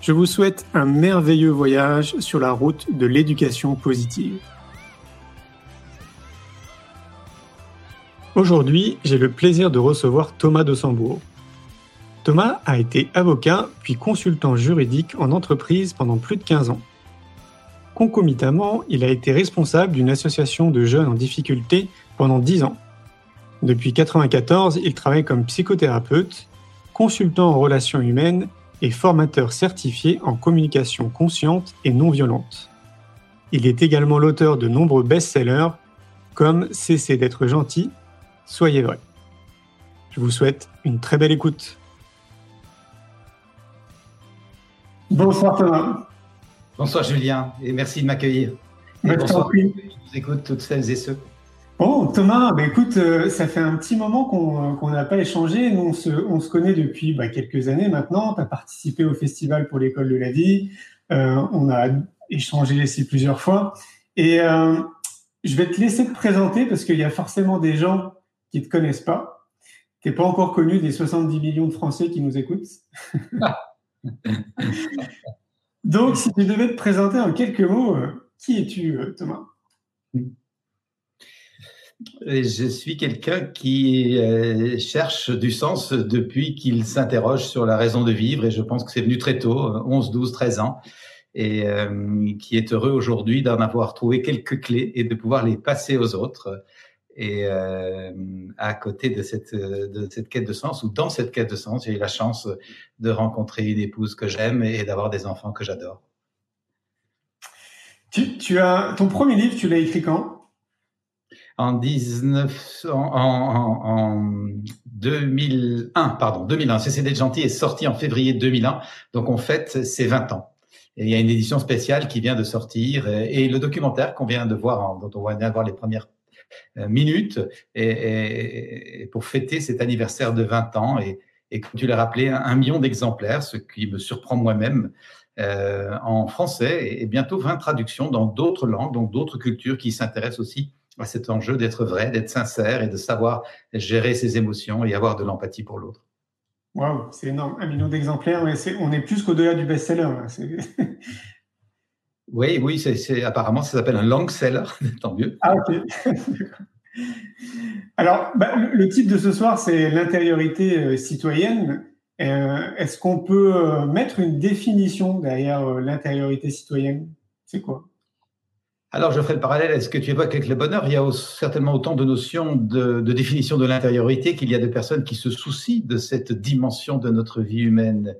Je vous souhaite un merveilleux voyage sur la route de l'éducation positive. Aujourd'hui, j'ai le plaisir de recevoir Thomas de. Thomas a été avocat puis consultant juridique en entreprise pendant plus de 15 ans. Concomitamment, il a été responsable d'une association de jeunes en difficulté pendant 10 ans. Depuis 1994, il travaille comme psychothérapeute, consultant en relations humaines et formateur certifié en communication consciente et non violente. Il est également l'auteur de nombreux best-sellers comme Cessez d'être gentil, Soyez vrai. Je vous souhaite une très belle écoute. Bonsoir Thomas. Bonsoir Julien et merci de m'accueillir. bonsoir. Je vous écoute toutes celles et ceux. Bon, Thomas, bah, écoute, euh, ça fait un petit moment qu'on n'a pas échangé. Nous, on se, connaît depuis bah, quelques années maintenant. Tu as participé au Festival pour l'école de la vie. Euh, on a échangé ici plusieurs fois. Et euh, je vais te laisser te présenter parce qu'il y a forcément des gens qui ne te connaissent pas. Tu n'es pas encore connu des 70 millions de Français qui nous écoutent. Donc, si tu devais te présenter en quelques mots, euh, qui es-tu, euh, Thomas? Je suis quelqu'un qui euh, cherche du sens depuis qu'il s'interroge sur la raison de vivre, et je pense que c'est venu très tôt, 11, 12, 13 ans, et qui est heureux aujourd'hui d'en avoir trouvé quelques clés et de pouvoir les passer aux autres. Et euh, à côté de cette, de cette quête de sens, ou dans cette quête de sens, j'ai eu la chance de rencontrer une épouse que j'aime et d'avoir des enfants que j'adore. Tu, tu, as ton premier livre, tu l'as écrit quand? En, 19, en, en, en, 2001, pardon, 2001. C'est d'être gentil est sorti en février 2001, donc on fête ses 20 ans. Et il y a une édition spéciale qui vient de sortir et, le documentaire qu'on vient de voir, dont on va voir les premières euh, minutes pour fêter cet anniversaire de 20 ans. Et, et comme tu l'as rappelé, un, million d'exemplaires, ce qui me surprend moi-même, euh, en français et, bientôt 20 traductions dans d'autres langues, donc d'autres cultures qui s'intéressent aussi à cet enjeu d'être vrai, d'être sincère et de savoir gérer ses émotions et avoir de l'empathie pour l'autre. Waouh, c'est énorme. Un million d'exemplaires, on est plus qu'au-delà du best-seller. Oui, oui, c'est, apparemment, ça s'appelle un long seller, tant mieux. Ah, ok. Alors, bah, le, titre de ce soir, c'est l'intériorité euh, citoyenne. Euh, est-ce qu'on peut euh, mettre une définition derrière l'intériorité citoyenne? C'est quoi? Alors, je ferai le parallèle à ce que tu évoques avec le bonheur? Il y a certainement autant de notions de, définition de l'intériorité qu'il y a de personnes qui se soucient de cette dimension de notre vie humaine.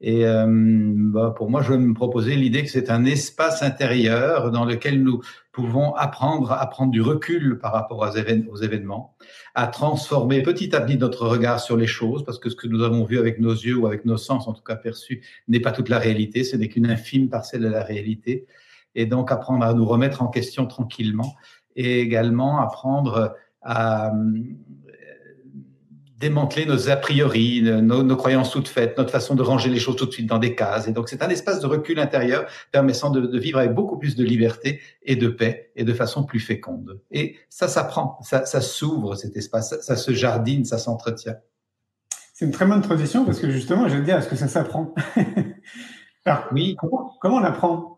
Et euh, bah, pour moi, je vais me proposer l'idée que c'est un espace intérieur dans lequel nous pouvons apprendre à prendre du recul par rapport aux, aux événements, à transformer petit à petit notre regard sur les choses, parce que ce que nous avons vu avec nos yeux ou avec nos sens, en tout cas perçus, n'est pas toute la réalité, ce n'est qu'une infime parcelle de la réalité. Et donc apprendre à nous remettre en question tranquillement et également apprendre à démanteler nos a priori, nos, croyances toutes faites, notre façon de ranger les choses tout de suite dans des cases. Et donc, c'est un espace de recul intérieur permettant de, vivre avec beaucoup plus de liberté et de paix et de façon plus féconde. Et ça s'apprend, ça, ça s'ouvre cet espace, ça, se jardine, ça s'entretient. C'est une très bonne transition parce que justement, je vais te dire, est-ce que ça s'apprend? Oui. Comment, comment on apprend?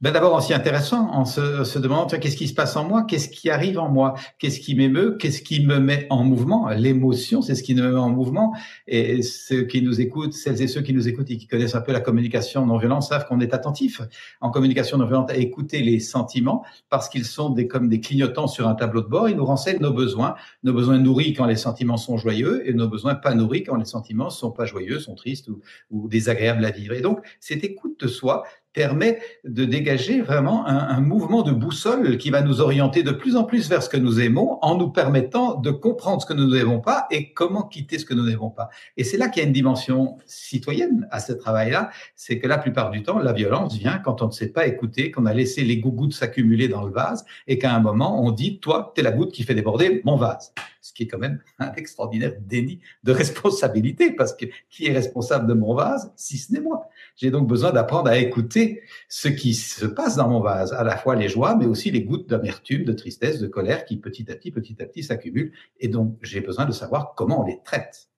Ben D'abord, aussi intéressant en se, se demandant qu'est-ce qui se passe en moi, qu'est-ce qui arrive en moi, qu'est-ce qui m'émeut, qu'est-ce qui me met en mouvement? L'émotion, c'est ce qui nous met en mouvement. Et ceux qui nous écoutent, celles et ceux qui nous écoutent et qui connaissent un peu la communication non violente savent qu'on est attentif en communication non violente à écouter les sentiments parce qu'ils sont des, comme des clignotants sur un tableau de bord. Ils nous renseignent nos besoins, nos besoins nourris quand les sentiments sont joyeux et nos besoins pas nourris quand les sentiments sont pas joyeux, sont tristes ou, ou désagréables à vivre. Et donc, cette écoute de soi, permet de dégager vraiment un, mouvement de boussole qui va nous orienter de plus en plus vers ce que nous aimons en nous permettant de comprendre ce que nous n'aimons pas et comment quitter ce que nous n'aimons pas. Et c'est là qu'il y a une dimension citoyenne à ce travail-là, c'est que la plupart du temps, la violence vient quand on ne sait pas écouter, qu'on a laissé les gougouttes s'accumuler dans le vase et qu'à un moment, on dit, toi, t'es la goutte qui fait déborder mon vase. Ce qui est quand même un extraordinaire déni de responsabilité parce que qui est responsable de mon vase si ce n'est moi? J'ai donc besoin d'apprendre à écouter ce qui se passe dans mon vase, à la fois les joies, mais aussi les gouttes d'amertume, de tristesse, de colère qui petit à petit, petit à petit s'accumulent. Et donc, j'ai besoin de savoir comment on les traite.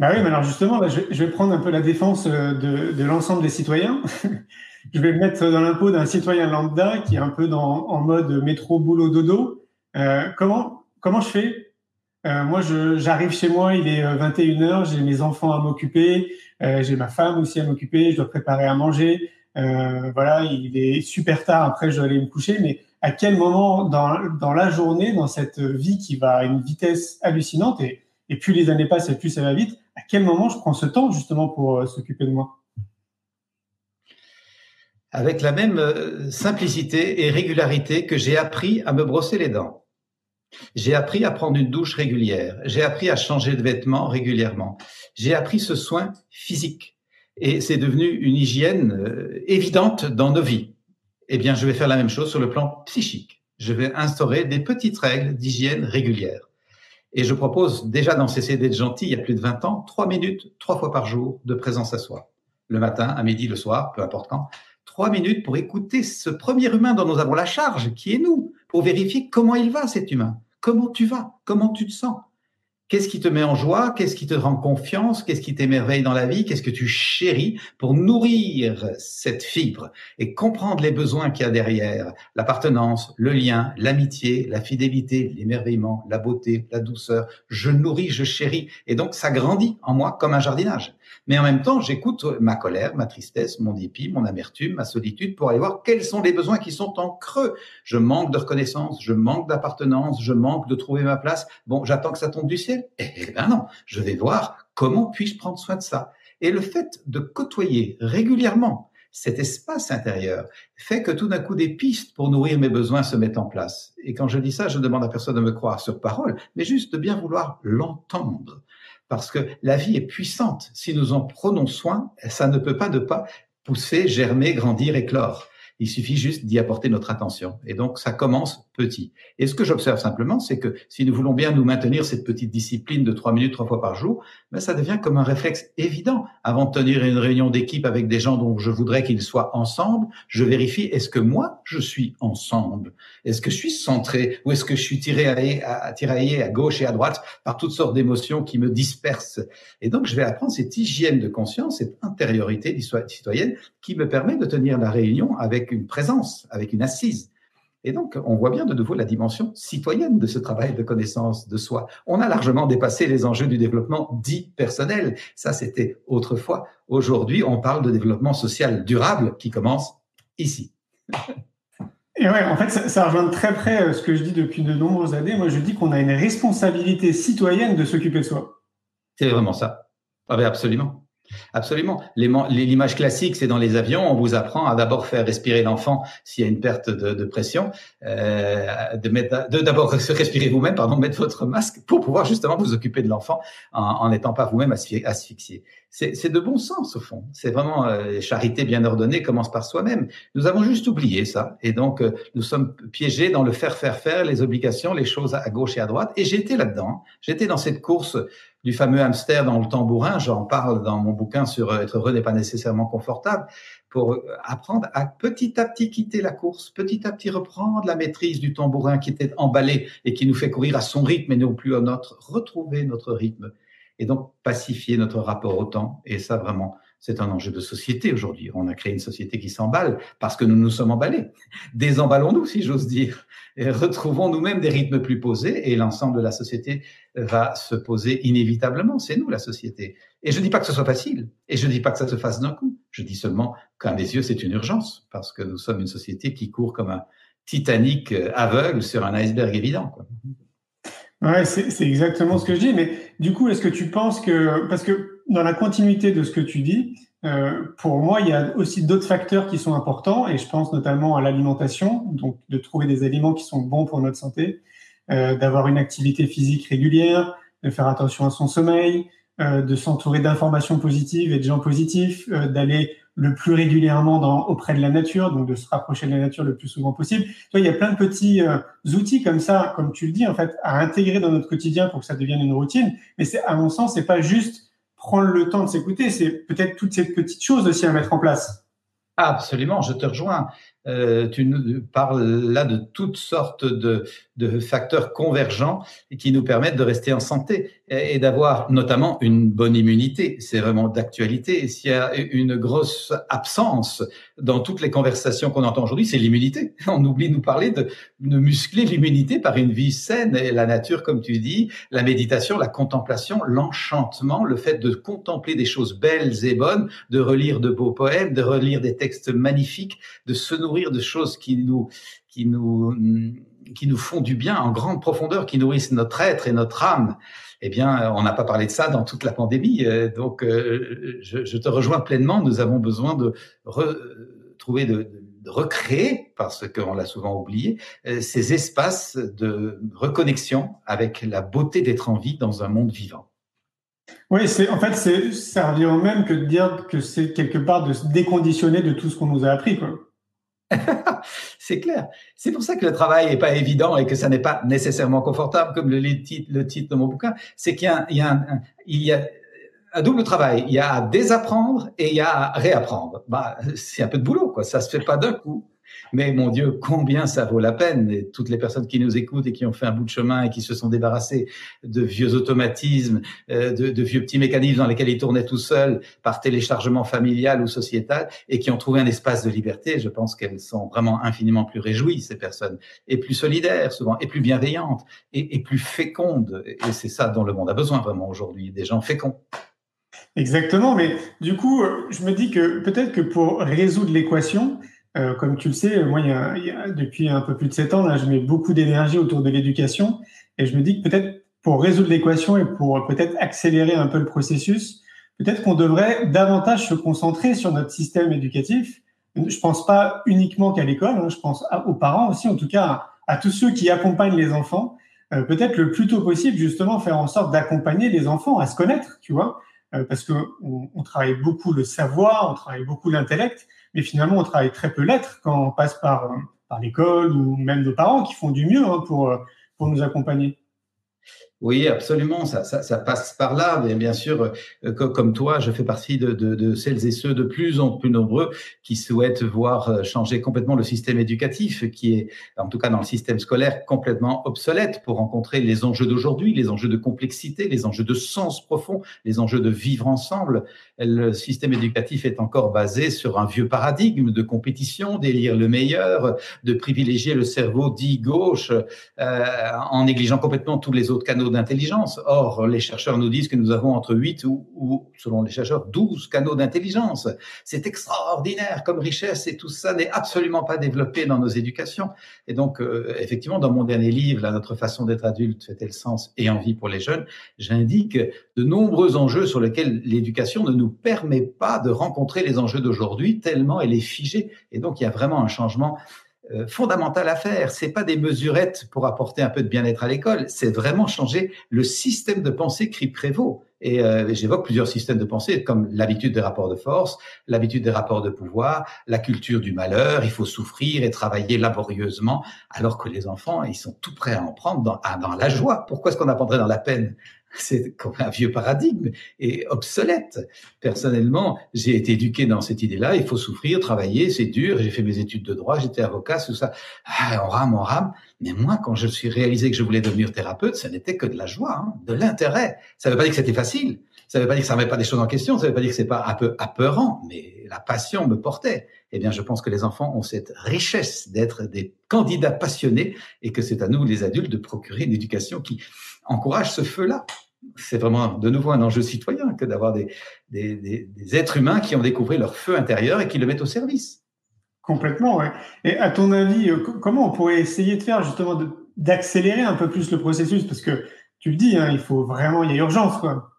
Bah oui, mais alors justement, je, vais prendre un peu la défense euh, de, l'ensemble des citoyens. je vais me mettre dans l'impôt d'un citoyen lambda qui est un peu en mode métro, boulot, dodo. Euh, comment, comment je fais? Euh, moi, j'arrive chez moi, il est 21h, euh, j'ai mes enfants à m'occuper, euh, j'ai ma femme aussi à m'occuper, je dois préparer à manger. Voilà, il est super tard, après je dois aller me coucher, mais à quel moment dans, dans la journée, dans cette vie qui va à une vitesse hallucinante, et, et plus les années passent et plus ça va vite, à quel moment je prends ce temps justement pour s'occuper de moi? Avec la même simplicité et régularité que j'ai appris à me brosser les dents. J'ai appris à prendre une douche régulière. J'ai appris à changer de vêtements régulièrement. J'ai appris ce soin physique. Et c'est devenu une hygiène euh, évidente dans nos vies. Eh bien, je vais faire la même chose sur le plan psychique. Je vais instaurer des petites règles d'hygiène régulière. Et je propose déjà dans CCD d'être gentil il y a plus de 20 ans, trois minutes, trois fois par jour de présence à soi. Le matin, à midi, le soir, peu importe quand. Trois minutes pour écouter ce premier humain dont nous avons la charge, qui est nous, pour vérifier comment il va, cet humain. Comment tu vas? Comment tu te sens? Qu'est-ce qui te met en joie? Qu'est-ce qui te rend confiance? Qu'est-ce qui t'émerveille dans la vie? Qu'est-ce que tu chéris pour nourrir cette fibre et comprendre les besoins qu'il y a derrière? L'appartenance, le lien, l'amitié, la fidélité, l'émerveillement, la beauté, la douceur. Je nourris, je chéris. Et donc, ça grandit en moi comme un jardinage. Mais en même temps, j'écoute ma colère, ma tristesse, mon dépit, mon amertume, ma solitude pour aller voir quels sont les besoins qui sont en creux. Je manque de reconnaissance, je manque d'appartenance, je manque de trouver ma place. Bon, j'attends que ça tombe du ciel. Eh ben non, je vais voir comment puis-je prendre soin de ça. Et le fait de côtoyer régulièrement cet espace intérieur fait que tout d'un coup des pistes pour nourrir mes besoins se mettent en place. Et quand je dis ça, je demande à personne de me croire sur parole, mais juste de bien vouloir l'entendre parce que la vie est puissante. Si nous en prenons soin, ça ne peut pas ne pas pousser, germer, grandir, éclore. Il suffit juste d'y apporter notre attention. Et donc, ça commence petit. Et ce que j'observe simplement, c'est que si nous voulons bien nous maintenir cette petite discipline de trois minutes, trois fois par jour, ben ça devient comme un réflexe évident. Avant de tenir une réunion d'équipe avec des gens dont je voudrais qu'ils soient ensemble, je vérifie est-ce que moi, je suis ensemble? Est-ce que je suis centré? Ou est-ce que je suis tiré à, tiraillé à gauche et à droite par toutes sortes d'émotions qui me dispersent? Et donc, je vais apprendre cette hygiène de conscience, cette intériorité citoyenne qui me permet de tenir la réunion avec avec une présence, avec une assise. Et donc, on voit bien de nouveau la dimension citoyenne de ce travail de connaissance de soi. On a largement dépassé les enjeux du développement dit personnel. Ça, c'était autrefois. Aujourd'hui, on parle de développement social durable qui commence ici. Et ouais, en fait, ça, ça, rejoint très près euh, ce que je dis depuis de nombreuses années. Moi, je dis qu'on a une responsabilité citoyenne de s'occuper de soi. C'est vraiment ça. Ah ben absolument. Absolument. L'image classique, c'est dans les avions, on vous apprend à d'abord faire respirer l'enfant s'il y a une perte de, de pression, euh, de mettre, de d'abord respirer vous-même, pardon, mettre votre masque pour pouvoir justement vous occuper de l'enfant en n'étant pas vous-même asphyxié. C'est de bon sens au fond. C'est vraiment euh, charité bien ordonnée commence par soi-même. Nous avons juste oublié ça, et donc euh, nous sommes piégés dans le faire, faire, faire, les obligations, les choses à gauche et à droite. Et j'étais là-dedans. J'étais dans cette course du fameux hamster dans le tambourin. J'en parle dans mon bouquin sur euh, être heureux n'est pas nécessairement confortable pour euh, apprendre à petit à petit quitter la course, petit à petit reprendre la maîtrise du tambourin qui était emballé et qui nous fait courir à son rythme et non plus à notre, retrouver notre rythme et donc pacifier notre rapport au temps. Et ça, vraiment, c'est un enjeu de société aujourd'hui. On a créé une société qui s'emballe parce que nous nous sommes emballés. Désemballons-nous, si j'ose dire, et retrouvons nous-mêmes des rythmes plus posés et l'ensemble de la société va se poser inévitablement. C'est nous, la société. Et je ne dis pas que ce soit facile, et je ne dis pas que ça se fasse d'un coup. Je dis seulement qu'à mes yeux, c'est une urgence parce que nous sommes une société qui court comme un Titanic aveugle sur un iceberg évident. Quoi. Ouais, c'est exactement ce que je dis. Mais du coup, est-ce que tu penses que, parce que dans la continuité de ce que tu dis, euh, pour moi, il y a aussi d'autres facteurs qui sont importants, et je pense notamment à l'alimentation, donc de trouver des aliments qui sont bons pour notre santé, euh, d'avoir une activité physique régulière, de faire attention à son sommeil, euh, de s'entourer d'informations positives et de gens positifs, euh, d'aller le plus régulièrement dans, auprès de la nature, donc de se rapprocher de la nature le plus souvent possible. Vois, il y a plein de petits euh, outils comme ça, comme tu le dis, en fait, à intégrer dans notre quotidien pour que ça devienne une routine. Mais c'est, à mon sens, c'est pas juste prendre le temps de s'écouter, c'est peut-être toutes ces petites choses aussi à mettre en place. Absolument, je te rejoins. Euh, tu nous parles là de toutes sortes de, de, facteurs convergents qui nous permettent de rester en santé et, d'avoir notamment une bonne immunité. C'est vraiment d'actualité. S'il y a une grosse absence dans toutes les conversations qu'on entend aujourd'hui, c'est l'immunité. On oublie de nous parler de, de muscler l'immunité par une vie saine et la nature, comme tu dis, la méditation, la contemplation, l'enchantement, le fait de contempler des choses belles et bonnes, de relire de beaux poèmes, de relire des textes magnifiques, de se nourrir de choses qui nous, qui nous, qui nous font du bien en grande profondeur, qui nourrissent notre être et notre âme. Eh bien, on n'a pas parlé de ça dans toute la pandémie. Euh, donc, euh, je, te rejoins pleinement. Nous avons besoin de retrouver, de, recréer, parce qu'on l'a souvent oublié, euh, ces espaces de reconnexion avec la beauté d'être en vie dans un monde vivant. Oui, c'est en fait, c'est revient au même que de dire que c'est quelque part de se déconditionner de tout ce qu'on nous a appris. c'est clair. C'est pour ça que le travail n'est pas évident et que ça n'est pas nécessairement confortable, comme le, le titre de mon bouquin. C'est qu'il y a, il y a, un, il y a un double travail. Il y a à désapprendre et il y a à réapprendre. Bah, c'est un peu de boulot, quoi. Ça se fait pas d'un coup. Mais mon Dieu, combien ça vaut la peine et Toutes les personnes qui nous écoutent et qui ont fait un bout de chemin et qui se sont débarrassés de vieux automatismes, euh, de, vieux petits mécanismes dans lesquels ils tournaient tout seuls par téléchargement familial ou sociétal et qui ont trouvé un espace de liberté, je pense qu'elles sont vraiment infiniment plus réjouies, ces personnes, et plus solidaires souvent, et plus bienveillantes, et, et plus fécondes. Et c'est ça dont le monde a besoin vraiment aujourd'hui, des gens féconds. Exactement, mais du coup, je me dis que peut-être que pour résoudre l'équation, euh, comme tu le sais, moi, y, a, y a, depuis un peu plus de sept ans, là, je mets beaucoup d'énergie autour de l'éducation et je me dis que peut-être pour résoudre l'équation et pour peut-être accélérer un peu le processus, peut-être qu'on devrait davantage se concentrer sur notre système éducatif. Je pense pas uniquement qu'à l'école, hein, je pense aux parents aussi, en tout cas à, tous ceux qui accompagnent les enfants. Euh, peut-être le plus tôt possible, justement, faire en sorte d'accompagner les enfants à se connaître, tu vois, euh, parce que on, on travaille beaucoup le savoir, on travaille beaucoup l'intellect, mais finalement, on travaille très peu l'être quand on passe par, euh, l'école ou même nos parents qui font du mieux hein, euh, pour nous accompagner. Oui, absolument, ça, ça, ça, passe par là. Mais bien sûr, euh, comme toi, je fais partie de, de, de, celles et ceux de plus en plus nombreux qui souhaitent voir euh, changer complètement le système éducatif, qui est, en tout cas dans le système scolaire, complètement obsolète pour rencontrer les enjeux d'aujourd'hui, les enjeux de complexité, les enjeux de sens profond, les enjeux de vivre ensemble. Le système éducatif est encore basé sur un vieux paradigme de compétition, d'élire le meilleur, de privilégier le cerveau dit gauche, euh, en négligeant complètement tous les autres canaux d'intelligence. Or, les chercheurs nous disent que nous avons entre 8 ou, selon les chercheurs, 12 canaux d'intelligence. C'est extraordinaire comme richesse et tout ça n'est absolument pas développé dans nos éducations. Et donc, euh, effectivement, dans mon dernier livre, là, Notre façon d'être adulte fait-elle sens et envie pour les jeunes, j'indique de nombreux enjeux sur lesquels l'éducation ne nous permet pas de rencontrer les enjeux d'aujourd'hui tellement elle est figée. Et donc, il y a vraiment un changement euh, fondamental à faire. C'est pas des mesurettes pour apporter un peu de bien-être à l'école. C'est vraiment changer le système de pensée qui prévaut. Et euh, j'évoque plusieurs systèmes de pensée, comme l'habitude des rapports de force, l'habitude des rapports de pouvoir, la culture du malheur. Il faut souffrir et travailler laborieusement, alors que les enfants, ils sont tout prêts à en prendre dans, dans la joie. Pourquoi est-ce qu'on apprendrait dans la peine? C'est comme un vieux paradigme et obsolète. Personnellement, j'ai été éduqué dans cette idée-là. Il faut souffrir, travailler, c'est dur. J'ai fait mes études de droit, j'étais avocat, tout ça. Ah, on rame, on rame. Mais moi, quand je suis réalisé que je voulais devenir thérapeute, ce n'était que de la joie, hein, de l'intérêt. Ça ne veut pas dire que c'était facile, Ça ne veut pas dire que ça ne remet pas des choses en question, ça ne veut pas dire que c'est pas un peu apeurant, mais la passion me portait. Eh bien, je pense que les enfants ont cette richesse d'être des candidats passionnés et que c'est à nous, les adultes, de procurer une éducation qui encourage ce feu-là. C'est vraiment de nouveau un enjeu citoyen que d'avoir des, êtres humains qui ont découvert leur feu intérieur et qui le mettent au service. Complètement. Et à ton avis, euh, comment on pourrait essayer de faire justement d'accélérer un peu plus le processus? Parce que tu le dis, hein, il faut vraiment, il y a urgence, quoi.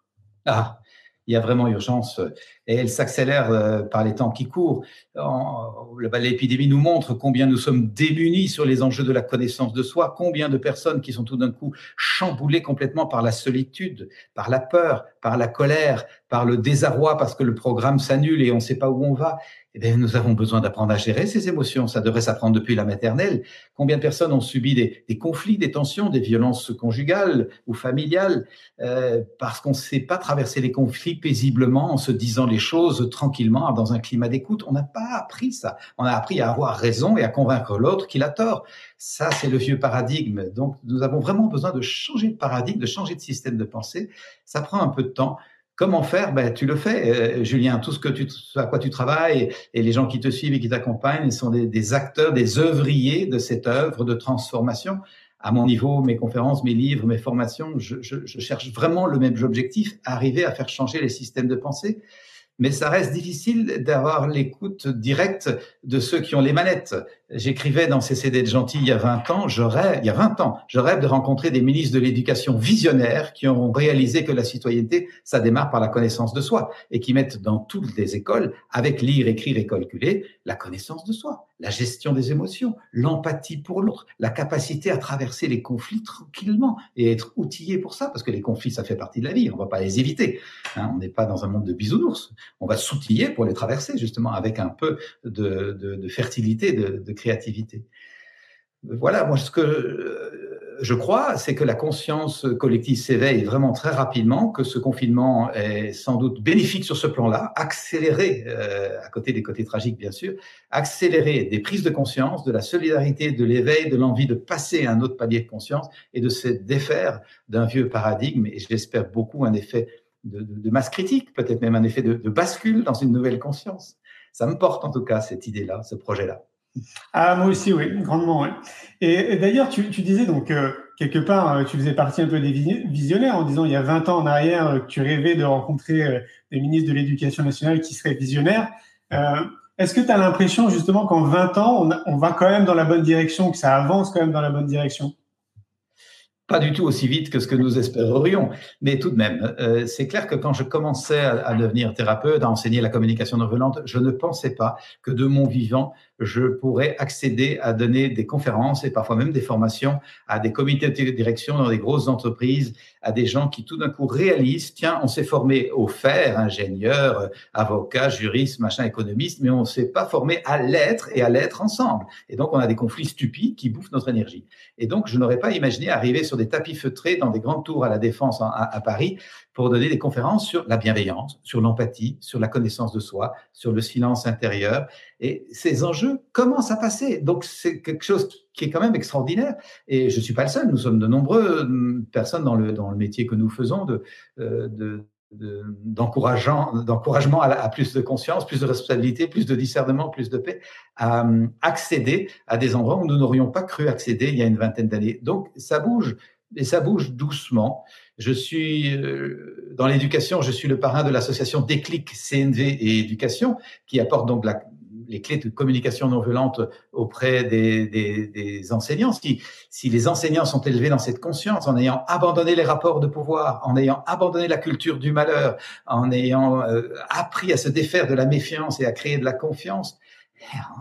Ah, il y a vraiment urgence et elle s'accélère euh, par les temps qui courent. L'épidémie nous montre combien nous sommes démunis sur les enjeux de la connaissance de soi, combien de personnes qui sont tout d'un coup chamboulées complètement par la solitude, par la peur, par la colère, par le désarroi parce que le programme s'annule et on ne sait pas où on va eh bien, nous avons besoin d'apprendre à gérer ces émotions. Ça devrait s'apprendre depuis la maternelle. Combien de personnes ont subi des, conflits, des tensions, des violences conjugales ou familiales euh, parce qu'on ne sait pas traverser les conflits paisiblement en se disant les choses tranquillement dans un climat d'écoute. On n'a pas appris ça. On a appris à avoir raison et à convaincre l'autre qu'il a tort. Ça, c'est le vieux paradigme. Donc, nous avons vraiment besoin de changer de paradigme, de changer de système de pensée. Ça prend un peu de temps. Comment faire? Ben, Tu le fais, euh, Julien. Tout ce que tu, à quoi tu travailles et, les gens qui te suivent et qui t'accompagnent sont des, acteurs, des œuvriers de cette œuvre de transformation. À mon niveau, mes conférences, mes livres, mes formations, je cherche vraiment le même objectif, arriver à faire changer les systèmes de pensée mais ça reste difficile d'avoir l'écoute directe de ceux qui ont les manettes. J'écrivais dans CCD de Gentil il y a 20 ans, je rêve, il y a 20 ans, je rêve de rencontrer des ministres de l'éducation visionnaires qui ont réalisé que la citoyenneté, ça démarre par la connaissance de soi et qui mettent dans toutes les écoles, avec lire, écrire et calculer, la connaissance de soi, la gestion des émotions, l'empathie pour l'autre, la capacité à traverser les conflits tranquillement et être outillé pour ça, parce que les conflits, ça fait partie de la vie, on va pas les éviter. Hein, on n'est pas dans un monde de bisounours on va s'outiller pour les traverser justement avec un peu de, fertilité, de, créativité. Voilà, moi ce que je crois, c'est que la conscience collective s'éveille vraiment très rapidement, que ce confinement est sans doute bénéfique sur ce plan-là, accélérer, euh, à côté des côtés tragiques bien sûr, accélérer des prises de conscience, de la solidarité, de l'éveil, de l'envie de passer à un autre palier de conscience et de se défaire d'un vieux paradigme, et j'espère beaucoup un effet de, masse critique, peut-être même un effet de, bascule dans une nouvelle conscience. Ça me porte en tout cas cette idée-là, ce projet-là. Ah, moi aussi, oui, grandement. Oui. Et, d'ailleurs, tu, disais donc, euh, quelque part, euh, tu faisais partie un peu des visionnaires en disant, il y a 20 ans en arrière, euh, tu rêvais de rencontrer des ministres de l'Éducation nationale qui seraient visionnaires. Est-ce que tu as l'impression justement qu'en 20 ans, on, va quand même dans la bonne direction, que ça avance quand même dans la bonne direction? Pas du tout aussi vite que ce que nous espérerions, mais tout de même, c'est clair que quand je commençais à, devenir thérapeute, à enseigner la communication non violente, je ne pensais pas que de mon vivant, je pourrais accéder à donner des conférences et parfois même des formations à des comités de direction dans des grosses entreprises, à des gens qui tout d'un coup réalisent, tiens, on s'est formé au faire, ingénieur, avocat, juriste, machin, économiste, mais on ne s'est pas formé à l'être et à l'être ensemble. Et donc, on a des conflits stupides qui bouffent notre énergie. Et donc, je n'aurais pas imaginé arriver sur des tapis feutrés dans des grandes tours à la Défense à, à Paris pour donner des conférences sur la bienveillance, sur l'empathie, sur la connaissance de soi, sur le silence intérieur. Et ces enjeux commencent à passer. Donc, c'est quelque chose qui est quand même extraordinaire. Et je ne suis pas le seul. Nous sommes de nombreuses hum, personnes dans le, dans le métier que nous faisons de, euh, de d'encouragement à, à, plus de conscience, plus de responsabilité, plus de discernement, plus de paix, à hum, accéder à des endroits où nous n'aurions pas cru accéder il y a une vingtaine d'années. Donc ça bouge et ça bouge doucement. Je suis euh, dans l'éducation, je suis le parrain de l'association Déclic CNV et Éducation, qui apporte donc la, les clés de communication non violente auprès des, des, des, enseignants. Si, si les enseignants sont élevés dans cette conscience, en ayant abandonné les rapports de pouvoir, en ayant abandonné la culture du malheur, en ayant euh, appris à se défaire de la méfiance et à créer de la confiance,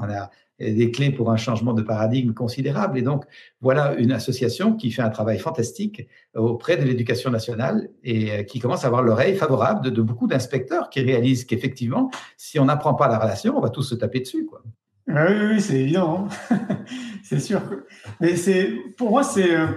on a, des clés pour un changement de paradigme considérable. Et donc, voilà une association qui fait un travail fantastique auprès de l'éducation nationale et euh, qui commence à avoir l'oreille favorable de, beaucoup d'inspecteurs qui réalisent qu'effectivement, si on n'apprend pas la relation, on va tous se taper dessus. Quoi. Ah oui, oui, c'est évident. Hein. c'est sûr. Mais c'est, pour moi, c'est, euh,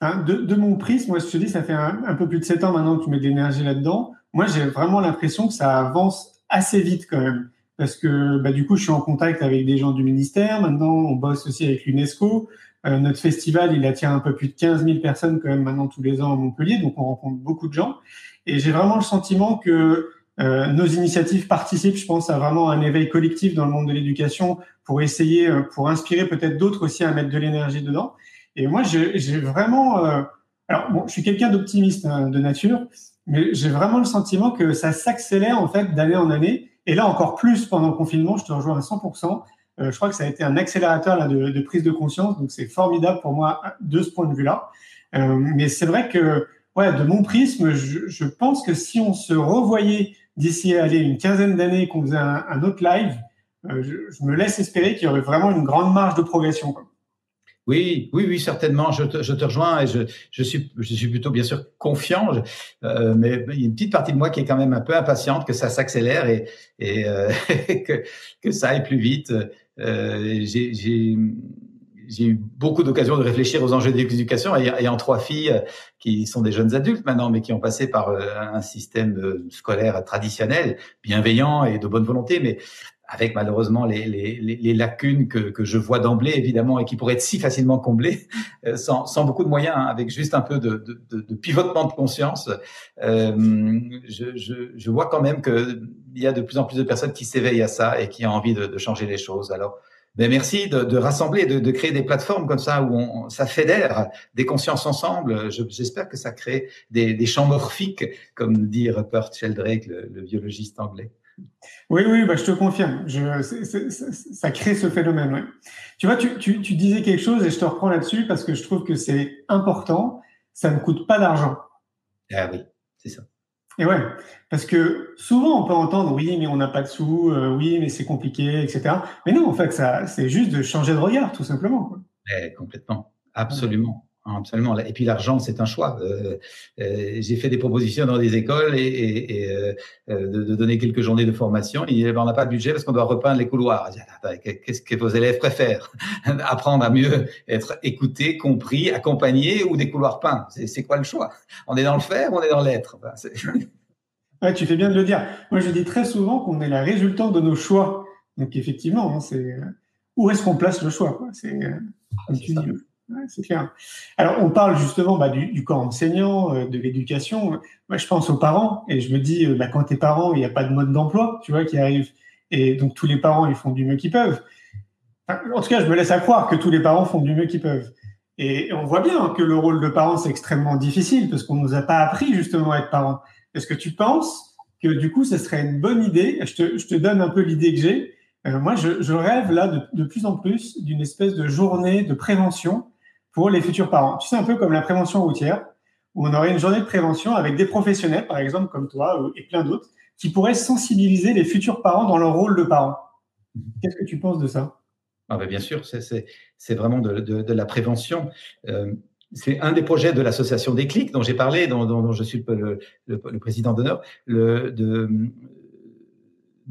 hein, de, mon prisme, moi, je te dis, ça fait un, un peu plus de sept ans maintenant que tu mets de l'énergie là-dedans. Moi, j'ai vraiment l'impression que ça avance assez vite quand même. Parce que bah, du coup, je suis en contact avec des gens du ministère. Maintenant, on bosse aussi avec l'UNESCO. Euh, notre festival, il attire un peu plus de 15 000 personnes quand même maintenant tous les ans à Montpellier, donc on rencontre beaucoup de gens. Et j'ai vraiment le sentiment que euh, nos initiatives participent, je pense, à vraiment un éveil collectif dans le monde de l'éducation pour essayer, euh, pour inspirer peut-être d'autres aussi à mettre de l'énergie dedans. Et moi, j'ai vraiment... Alors, bon, je suis quelqu'un d'optimiste hein, de nature, mais j'ai vraiment le sentiment que ça s'accélère en fait d'année en année. Et là, encore plus pendant le confinement, je te rejoins à 100%. Euh, je crois que ça a été un accélérateur là, de, de prise de conscience, donc c'est formidable pour moi de ce point de vue-là. Euh, mais c'est vrai que, ouais, de mon prisme, je, je, pense que si on se revoyait d'ici aller une quinzaine d'années, qu'on faisait un, un, autre live, euh, je, je, me laisse espérer qu'il y aurait vraiment une grande marge de progression. Quoi. Oui, oui, oui, certainement. Je te, je te rejoins et je, je, suis, je suis plutôt bien sûr confiant, euh, mais il y a une petite partie de moi qui est quand même un peu impatiente que ça s'accélère et, et euh, que, que ça aille plus vite. Euh, j'ai eu beaucoup d'occasions de réfléchir aux enjeux d'éducation, ayant trois filles qui sont des jeunes adultes maintenant, mais qui ont passé par euh, un système euh, scolaire traditionnel, bienveillant et de bonne volonté, mais avec malheureusement les, les, les lacunes que, que, je vois d'emblée, évidemment, et qui pourraient être si facilement comblées euh, sans, sans, beaucoup de moyens, hein, avec juste un peu de, de, de pivotement de conscience. Euh, je, je, je, vois quand même qu'il y a de plus en plus de personnes qui s'éveillent à ça et qui ont envie de, changer les choses. Alors, ben merci de, de rassembler, de, de, créer des plateformes comme ça où on, ça fédère des consciences ensemble. J'espère que ça crée des, des, champs morphiques, comme dit Rupert Sheldrake, le, le biologiste anglais. Oui, oui, bah, je te confirme. Je, c est, c est, ça crée ce phénomène. Ouais. Tu vois, tu, tu, tu, disais quelque chose et je te reprends là-dessus parce que je trouve que c'est important. Ça ne coûte pas d'argent. Ah oui, c'est ça. Et ouais, parce que souvent on peut entendre oui, mais on n'a pas de sous, euh, oui, mais c'est compliqué, etc. Mais non, en fait, ça, c'est juste de changer de regard, tout simplement. Quoi. Eh, complètement, absolument. Absolument. Et puis l'argent, c'est un choix. Euh, euh, j'ai fait des propositions dans des écoles et, et, et euh, de, de, donner quelques journées de formation. Et ben, on n'a pas de budget parce qu'on doit repeindre les couloirs. Qu'est-ce que vos élèves préfèrent Apprendre à mieux être écouté, compris, accompagné ou des couloirs peints? C'est quoi le choix? On est dans le faire ou on est dans l'être? Ouais, Tu fais bien de le dire. Moi, je dis très souvent qu'on est la résultante de nos choix. Donc effectivement, hein, c'est où est-ce qu'on place le choix C'est dis. C'est clair. Alors, on parle justement bah, du, corps enseignant, euh, de l'éducation. Moi, je pense aux parents et je me dis, euh, bah, quand t'es parent, il n'y a pas de mode d'emploi, tu vois, qui arrive. Et donc, tous les parents, ils font du mieux qu'ils peuvent. En tout cas, je me laisse à croire que tous les parents font du mieux qu'ils peuvent. Et on voit bien que le rôle de parent, c'est extrêmement difficile parce qu'on nous a pas appris justement à être parent. Est-ce que tu penses que du coup, ce serait une bonne idée je te, donne un peu l'idée que j'ai. Euh, moi, je, rêve là de plus en plus d'une espèce de journée de prévention pour les futurs parents. Tu sais, un peu comme la prévention routière, où on aurait une journée de prévention avec des professionnels, par exemple comme toi et plein d'autres, qui pourraient sensibiliser les futurs parents dans leur rôle de parents. Qu'est-ce que tu penses de ça? Ah ben Bien sûr, c'est vraiment de, la prévention. Euh, c'est un des projets de l'association Déclic dont j'ai parlé, dont, je suis le, président d'honneur,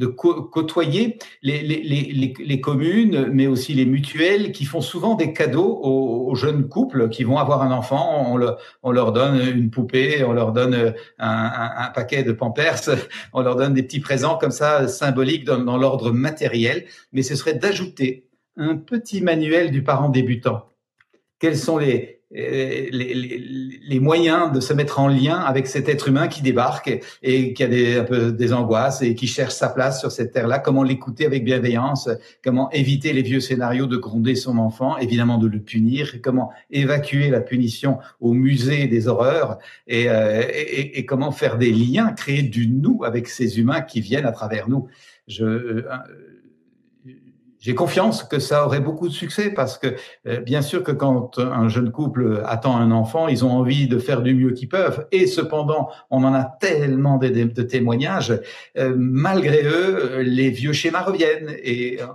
de côtoyer les, communes, mais aussi les mutuelles qui font souvent des cadeaux aux, jeunes couples qui vont avoir un enfant. On, le, on, leur donne une poupée, on leur donne un, paquet de pampers, on leur donne des petits présents comme ça symboliques dans l'ordre matériel. Mais ce serait d'ajouter un petit manuel du parent débutant. Quels sont les, les, les, les, moyens de se mettre en lien avec cet être humain qui débarque et qui a des, un peu des angoisses et qui cherche sa place sur cette terre-là, comment l'écouter avec bienveillance, comment éviter les vieux scénarios de gronder son enfant, évidemment de le punir, comment évacuer la punition au musée des horreurs? Et, euh, et, et comment faire des liens, créer du nous avec ces humains qui viennent à travers nous? Je, euh, j'ai confiance que ça aurait beaucoup de succès parce que euh, bien sûr que quand un jeune couple attend un enfant, ils ont envie de faire du mieux qu'ils peuvent et cependant on en a tellement de, témoignages, euh, malgré eux les vieux schémas reviennent et, euh,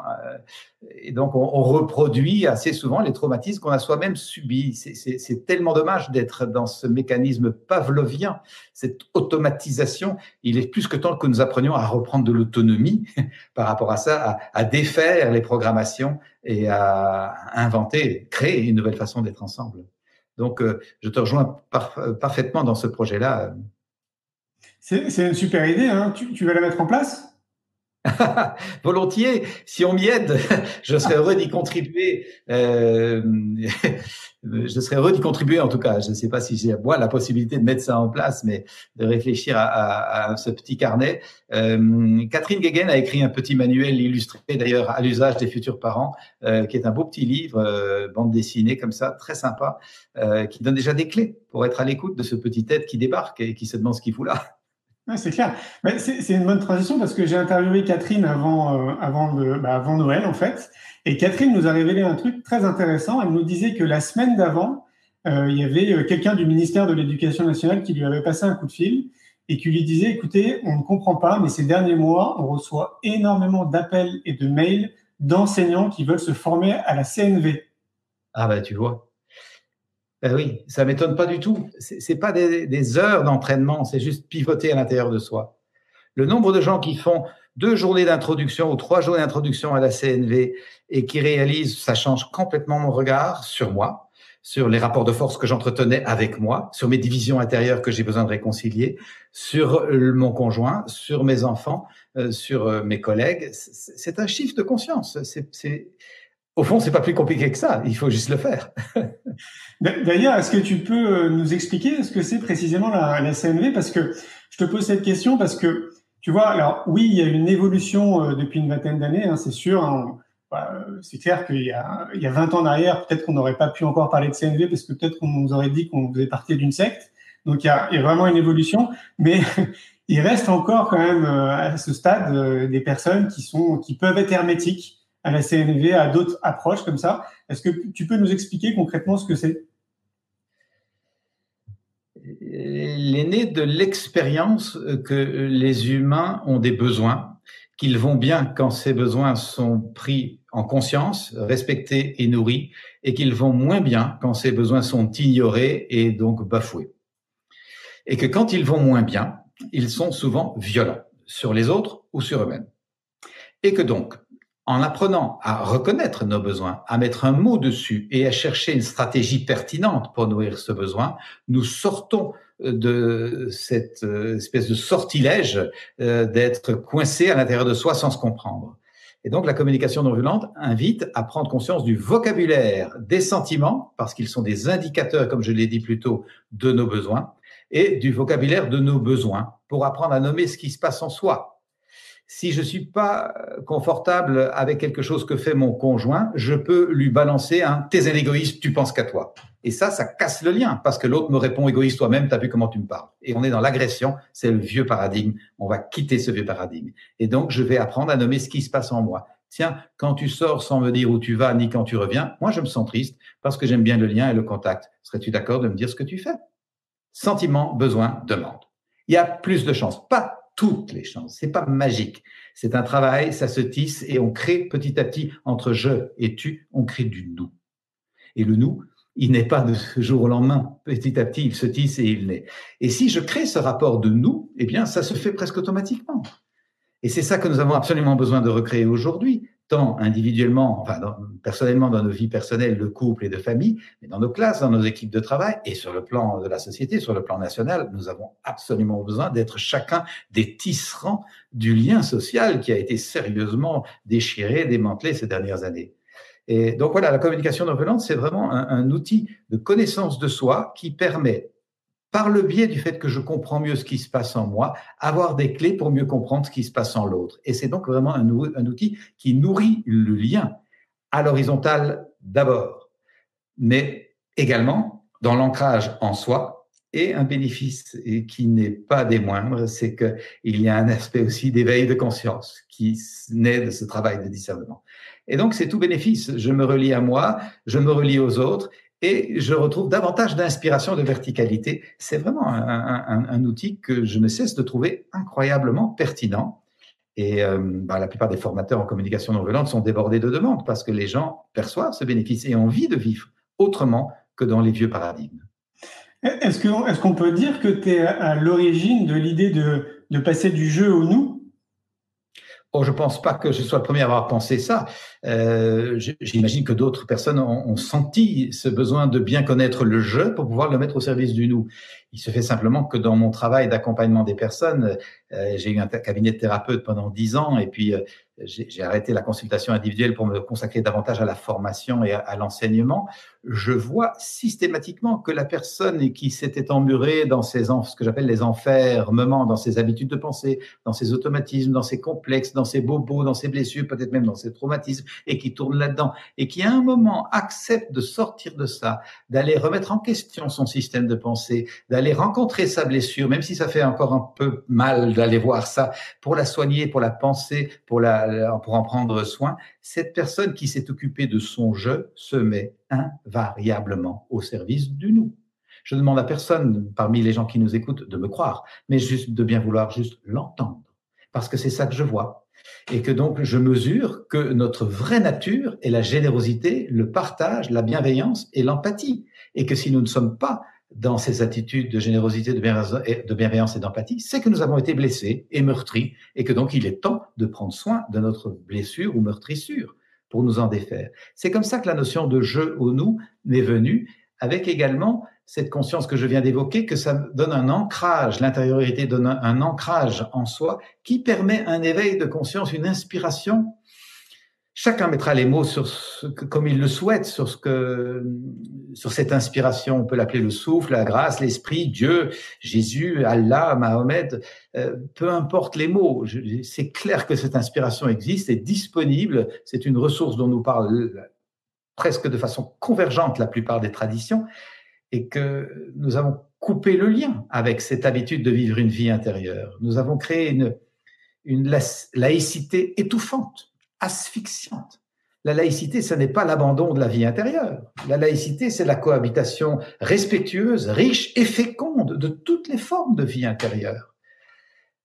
donc on, reproduit assez souvent les traumatismes qu'on a soi-même subis. C'est tellement dommage d'être dans ce mécanisme pavlovien, cette automatisation. Il est plus que temps que nous apprenions à reprendre de l'autonomie par rapport à ça, à défaire les programmations et à inventer, créer une nouvelle façon d'être ensemble. Donc, euh, je te rejoins euh, parfaitement dans ce projet-là. C'est une super idée. Hein. Tu, tu, vas la mettre en place? Volontiers, si on m'y aide, je serais heureux d'y contribuer. Euh, je serais heureux d'y contribuer en tout cas. Je ne sais pas si j'ai moi la possibilité de mettre ça en place, mais de réfléchir à, ce petit carnet. Euh, Catherine Guéguen a écrit un petit manuel illustré d'ailleurs à l'usage des futurs parents, euh, qui est un beau petit livre, euh, bande dessinée comme ça, très sympa, qui donne déjà des clés pour être à l'écoute de ce petit être qui débarque et qui se demande ce qu'il fout là. C'est clair. C'est une bonne transition parce que j'ai interviewé Catherine avant, euh, bah, avant Noël, en fait. Et Catherine nous a révélé un truc très intéressant. Elle nous disait que la semaine d'avant, euh, il y avait euh, quelqu'un du ministère de l'Éducation nationale qui lui avait passé un coup de fil et qui lui disait, écoutez, on ne comprend pas, mais ces derniers mois, on reçoit énormément d'appels et de mails d'enseignants qui veulent se former à la CNV. Ah bah tu vois. Ben oui, ça m'étonne pas du tout. C'est pas des, heures d'entraînement, c'est juste pivoter à l'intérieur de soi. Le nombre de gens qui font deux journées d'introduction ou trois journées d'introduction à la CNV et qui réalisent, ça change complètement mon regard sur moi, sur les rapports de force que j'entretenais avec moi, sur mes divisions intérieures que j'ai besoin de réconcilier, sur mon conjoint, sur mes enfants, euh, sur euh, mes collègues. C'est un chiffre de conscience. C'est au fond, c'est pas plus compliqué que ça. Il faut juste le faire. D'ailleurs, est-ce que tu peux euh, nous expliquer ce que c'est précisément la, CNV Parce que je te pose cette question parce que tu vois, alors oui, il y a une évolution euh, depuis une vingtaine d'années, hein, c'est sûr. Hein, bah, c'est clair qu'il y a, il y a 20 ans en arrière, peut-être qu'on n'aurait pas pu encore parler de CNV parce que peut-être qu'on nous aurait dit qu'on faisait partie d'une secte. Donc il y, a, vraiment une évolution, mais il reste encore quand même euh, à ce stade des personnes qui sont, qui peuvent être hermétiques à la CNV, à d'autres approches comme ça. Est-ce que tu peux nous expliquer concrètement ce que c'est? Il est de l'expérience que les humains ont des besoins, qu'ils vont bien quand ces besoins sont pris en conscience, respectés et nourris, et qu'ils vont moins bien quand ces besoins sont ignorés et donc bafoués. Et que quand ils vont moins bien, ils sont souvent violents sur les autres ou sur eux-mêmes. Et que donc, en apprenant à reconnaître nos besoins, à mettre un mot dessus et à chercher une stratégie pertinente pour nourrir ce besoin, nous sortons de cette euh, espèce de sortilège euh, d'être coincé à l'intérieur de soi sans se comprendre. Et donc la communication non violente invite à prendre conscience du vocabulaire des sentiments, parce qu'ils sont des indicateurs, comme je l'ai dit plus tôt, de nos besoins, et du vocabulaire de nos besoins, pour apprendre à nommer ce qui se passe en soi, si je suis pas confortable avec quelque chose que fait mon conjoint, je peux lui balancer un t'es un égoïste, tu penses qu'à toi. Et ça, ça casse le lien parce que l'autre me répond égoïste toi-même, t'as vu comment tu me parles. Et on est dans l'agression, c'est le vieux paradigme. On va quitter ce vieux paradigme. Et donc, je vais apprendre à nommer ce qui se passe en moi. Tiens, quand tu sors sans me dire où tu vas ni quand tu reviens, moi, je me sens triste parce que j'aime bien le lien et le contact. Serais-tu d'accord de me dire ce que tu fais? Sentiment, besoin, demande. Il y a plus de chances. Pas toutes les chances. C'est pas magique. C'est un travail, ça se tisse et on crée petit à petit entre je et tu, on crée du nous. Et le nous, il n'est pas de ce jour au lendemain. Petit à petit, il se tisse et il naît. Et si je crée ce rapport de nous, eh bien, ça se fait presque automatiquement. Et c'est ça que nous avons absolument besoin de recréer aujourd'hui tant individuellement, enfin personnellement dans nos vies personnelles de couple et de famille, mais dans nos classes, dans nos équipes de travail et sur le plan de la société, sur le plan national, nous avons absolument besoin d'être chacun des tisserands du lien social qui a été sérieusement déchiré, démantelé ces dernières années. Et donc voilà, la communication non violente, c'est vraiment un, un outil de connaissance de soi qui permet par le biais du fait que je comprends mieux ce qui se passe en moi, avoir des clés pour mieux comprendre ce qui se passe en l'autre. Et c'est donc vraiment un, outil qui nourrit le lien à l'horizontale d'abord, mais également dans l'ancrage en soi. Et un bénéfice qui n'est pas des moindres, c'est qu'il y a un aspect aussi d'éveil de conscience qui naît de ce travail de discernement. Et donc, c'est tout bénéfice. Je me relie à moi, je me relie aux autres, et je retrouve davantage d'inspiration, de verticalité. C'est vraiment un, outil que je ne cesse de trouver incroyablement pertinent. Et euh, bah, la plupart des formateurs en communication non violente sont débordés de demandes parce que les gens perçoivent ce bénéfice et ont envie de vivre autrement que dans les vieux paradigmes. Est-ce qu'on peut dire que tu es à l'origine de l'idée de passer du jeu au nous? Oh, je pense pas que je sois le premier à avoir pensé ça. Euh, J'imagine que d'autres personnes ont, senti ce besoin de bien connaître le jeu pour pouvoir le mettre au service du nous. Il se fait simplement que dans mon travail d'accompagnement des personnes, euh, j'ai eu un cabinet de thérapeute pendant dix ans et puis euh, j'ai arrêté la consultation individuelle pour me consacrer davantage à la formation et à, l'enseignement, je vois systématiquement que la personne qui s'était emmurée dans ses, ce que j'appelle les enfermements, dans ses habitudes de pensée, dans ses automatismes, dans ses complexes, dans ses bobos, dans ses blessures, peut-être même dans ses traumatismes, et qui tourne là-dedans, et qui à un moment accepte de sortir de ça, d'aller remettre en question son système de pensée, d'aller rencontrer sa blessure, même si ça fait encore un peu mal d'aller voir ça, pour la soigner, pour la penser, pour la pour en prendre soin, cette personne qui s'est occupée de son je se met invariablement au service du nous. Je demande à personne parmi les gens qui nous écoutent de me croire, mais juste de bien vouloir juste l'entendre, parce que c'est ça que je vois. Et que donc je mesure que notre vraie nature est la générosité, le partage, la bienveillance et l'empathie. Et que si nous ne sommes pas dans ces attitudes de générosité, de bienveillance et d'empathie, c'est que nous avons été blessés et meurtris et que donc il est temps de prendre soin de notre blessure ou meurtrissure pour nous en défaire. C'est comme ça que la notion de je au nous m'est venue, avec également cette conscience que je viens d'évoquer, que ça donne un ancrage, l'intériorité donne un ancrage en soi qui permet un éveil de conscience, une inspiration chacun mettra les mots sur ce comme il le souhaite sur ce que sur cette inspiration. On peut l'appeler le souffle, la grâce, l'esprit, Dieu, Jésus, Allah, Mahomet. Euh, peu importe les mots. C'est clair que cette inspiration existe, est disponible. C'est une ressource dont nous parlent presque de façon convergente la plupart des traditions, et que nous avons coupé le lien avec cette habitude de vivre une vie intérieure. Nous avons créé une une laïcité étouffante asphyxiante. La laïcité, ce n'est pas l'abandon de la vie intérieure. La laïcité, c'est la cohabitation respectueuse, riche et féconde de toutes les formes de vie intérieure,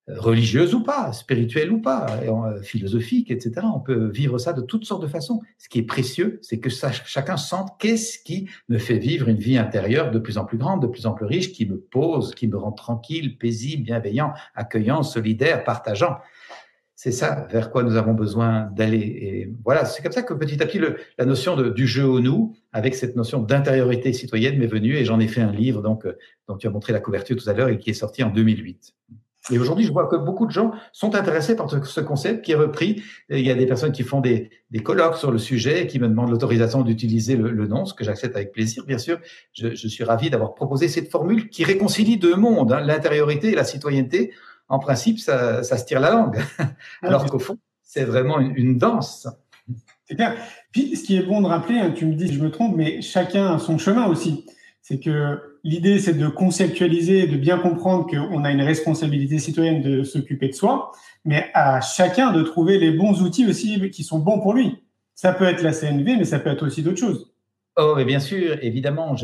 religieuse ou pas, spirituelle ou pas, euh, philosophique, etc. On peut vivre ça de toutes sortes de façons. Ce qui est précieux, c'est que chacun sente qu'est-ce qui me fait vivre une vie intérieure de plus en plus grande, de plus en plus riche, qui me pose, qui me rend tranquille, paisible, bienveillant, accueillant, solidaire, partageant c'est ça vers quoi nous avons besoin d'aller. Et voilà, c'est comme ça que petit à petit, le, la notion de, du jeu au nous, avec cette notion d'intériorité citoyenne, m'est venue et j'en ai fait un livre donc, euh, dont tu as montré la couverture tout à l'heure et qui est sorti en 2008. Et aujourd'hui, je vois que beaucoup de gens sont intéressés par ce concept qui est repris. il y a des personnes qui font des, des colloques sur le sujet et qui me demandent l'autorisation d'utiliser le, le, nom, ce que j'accepte avec plaisir, bien sûr. Je, je suis ravi d'avoir proposé cette formule qui réconcilie deux mondes, hein, l'intériorité et la citoyenneté en principe, ça, se tire la langue. Alors qu'au fond, c'est vraiment une, danse. C'est clair. Puis, ce qui est bon de rappeler, hein, tu me dis si je me trompe, mais chacun a son chemin aussi. C'est que l'idée, c'est de conceptualiser, de bien comprendre qu'on a une responsabilité citoyenne de s'occuper de soi, mais à chacun de trouver les bons outils aussi qui sont bons pour lui. Ça peut être la CNV, mais ça peut être aussi d'autres choses. Oh, mais bien sûr, évidemment,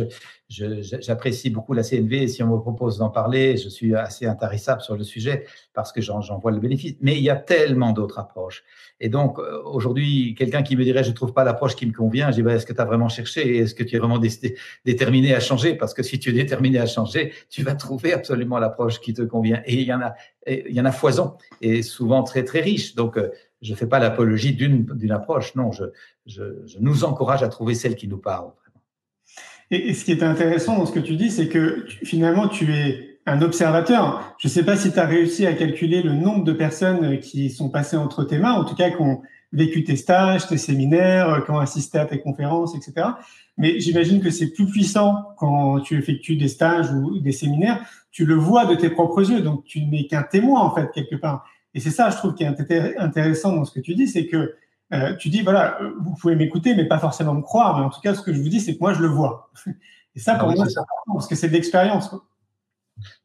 j'apprécie beaucoup la CNV et si on me propose d'en parler, je suis assez intarissable sur le sujet parce que j'en vois le bénéfice. Mais il y a tellement d'autres approches. Et donc, euh, aujourd'hui, quelqu'un qui me dirait je ne trouve pas l'approche qui me convient, je dis bah, est-ce que tu as vraiment cherché Est-ce que tu es vraiment déterminé à changer? Parce que si tu es déterminé à changer, tu vas trouver absolument l'approche qui te convient. Et il y en a, il y en a foison et souvent très très riche. Donc, euh, je ne fais pas l'apologie d'une approche, non, je, nous encourage à trouver celle qui nous parle. Et, ce qui est intéressant dans ce que tu dis, c'est que finalement, tu es un observateur. Je ne sais pas si tu as réussi à calculer le nombre de personnes qui sont passées entre tes mains, en tout cas qui ont vécu tes stages, tes séminaires, qui ont assisté à tes conférences, etc. Mais j'imagine que c'est plus puissant quand tu effectues des stages ou des séminaires. Tu le vois de tes propres yeux, donc tu n'es qu'un témoin en fait quelque part. Et c'est ça, je trouve, qui est intéressant dans ce que tu dis, c'est que euh, tu dis, voilà, euh, vous pouvez m'écouter, mais pas forcément me croire. Mais en tout cas, ce que je vous dis, c'est que moi, je le vois. Et ça, pour ah moi, c'est important, parce que c'est de l'expérience.